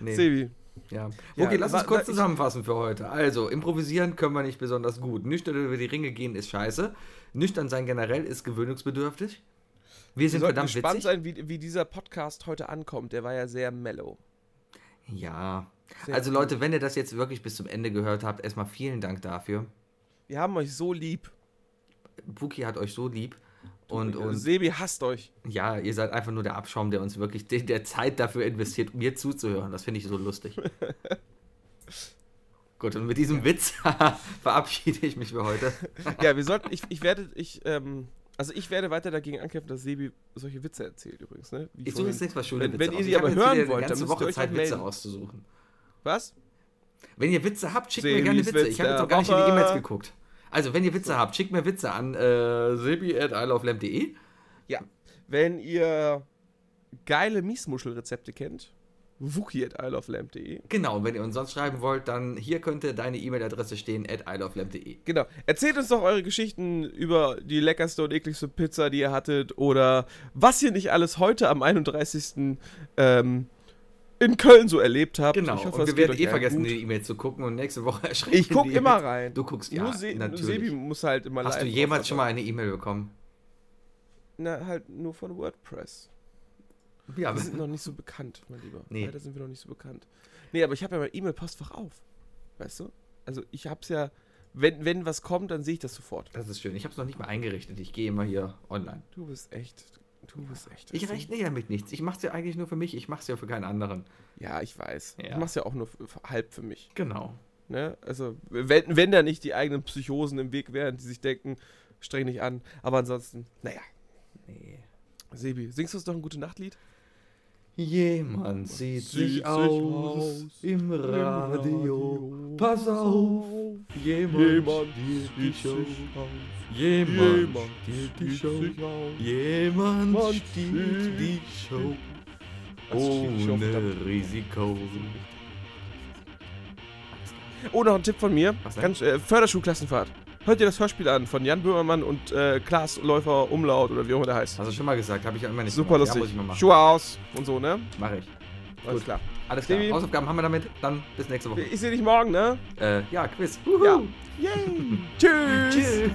Nee. Sebi. Ja. Ja, Okay, lass uns kurz zusammenfassen für heute. Also, improvisieren können wir nicht besonders gut. Nüchtern über die Ringe gehen ist scheiße. Nüchtern sein generell ist gewöhnungsbedürftig. Wir Wir sind sollten verdammt gespannt witzig. sein, wie, wie dieser Podcast heute ankommt. Der war ja sehr mellow. Ja. Sehr Also cool. Leute, wenn ihr das jetzt wirklich bis zum Ende gehört habt, erstmal vielen Dank dafür. Wir haben euch so lieb. Buki hat euch so lieb. Und, und Sebi hasst euch. ja, ihr seid einfach nur der Abschaum, der uns wirklich der, der Zeit dafür investiert, mir zuzuhören. Das finde ich so lustig. Gut, und mit diesem Witz verabschiede ich mich für heute. Ja, wir sollten, ich, ich werde, ich, ähm, also ich werde weiter dagegen ankämpfen, dass Sebi solche Witze erzählt übrigens, ne? Wie Ich suche jetzt nichts was schöne Wenn- Witze wenn ihr sie aber hören wollt, dann müsst ihr Woche euch Zeit, halt Witze melden. auszusuchen. Was? Wenn ihr Witze habt, schickt mir Sebis gerne Witze. Witz Ich habe jetzt noch gar nicht in die Woche. E-Mails geguckt. Also, wenn ihr Witze habt, schickt mir Witze an äh, sebi.isleoflamp.de. Ja. Wenn ihr geile Miesmuschelrezepte kennt, wookie at isleoflamp.de. Genau, wenn ihr uns sonst schreiben wollt, dann hier könnte deine E-Mail-Adresse stehen, at isleoflamp.de. Genau. Erzählt uns doch eure Geschichten über die leckerste und ekligste Pizza, die ihr hattet oder was ihr nicht alles heute am 31. Ähm, in Köln so erlebt habt. Genau, Ich hoffe, und wir werden eh vergessen, gut. die E-Mail zu gucken und nächste Woche erschrecken Ich guck die immer rein. Du guckst, ja, nur, Se natürlich. Sebi muss halt immer Hast du jemals schon mal eine E-Mail bekommen? Na, halt nur von WordPress. Ja, Wir sind noch nicht so bekannt, mein Lieber. Nee. Leider sind wir noch nicht so bekannt. Nee, aber ich habe ja mein E-Mail-Postfach auf. Weißt du? Also ich hab's ja, wenn, wenn was kommt, dann sehe ich das sofort. das ist schön. Ich habe es noch nicht mal eingerichtet. Ich gehe immer hier online. Du bist echt, du bist echt. Ich rechne ja mit nichts. Ich mache es ja eigentlich nur für mich. Ich mache es ja für keinen anderen. Ja, ich weiß. Ja. Ich mach's ja auch nur f- f- halb für mich. Genau. Ne? Also, wenn, wenn da nicht die eigenen Psychosen im Weg wären, die sich denken, streng dich an. Aber ansonsten, naja. Nee. Sebi, singst du uns doch ein gute Nachtlied? Jemand sieht Sieht sich sich aus aus im Radio. Pass auf, jemand, Jemand stiehlt die Show. aus. Jemand stiehlt die Show. aus. Jemand stiehlt die Show. Was stiehlt die Show? Ohne Risiko. Oh, noch ein Tipp von mir. Ganz, äh, Förderschulklassenfahrt. Hört ihr das Hörspiel an von Jan Böhmermann und äh, Klaas Läufer Umlaut oder wie auch immer der heißt. Hast du schon mal gesagt, habe ich ja immer nicht Super gemacht. Ja, lustig. machen. Schuhe aus und so, ne? Mach ich. Alles Gut. klar. Alles klar. Stevie? Hausaufgaben haben wir damit. Dann bis nächste Woche. Ich sehe dich morgen, ne? Äh, ja, Quiz. Ja. Yay. Tschüss. Tschüss.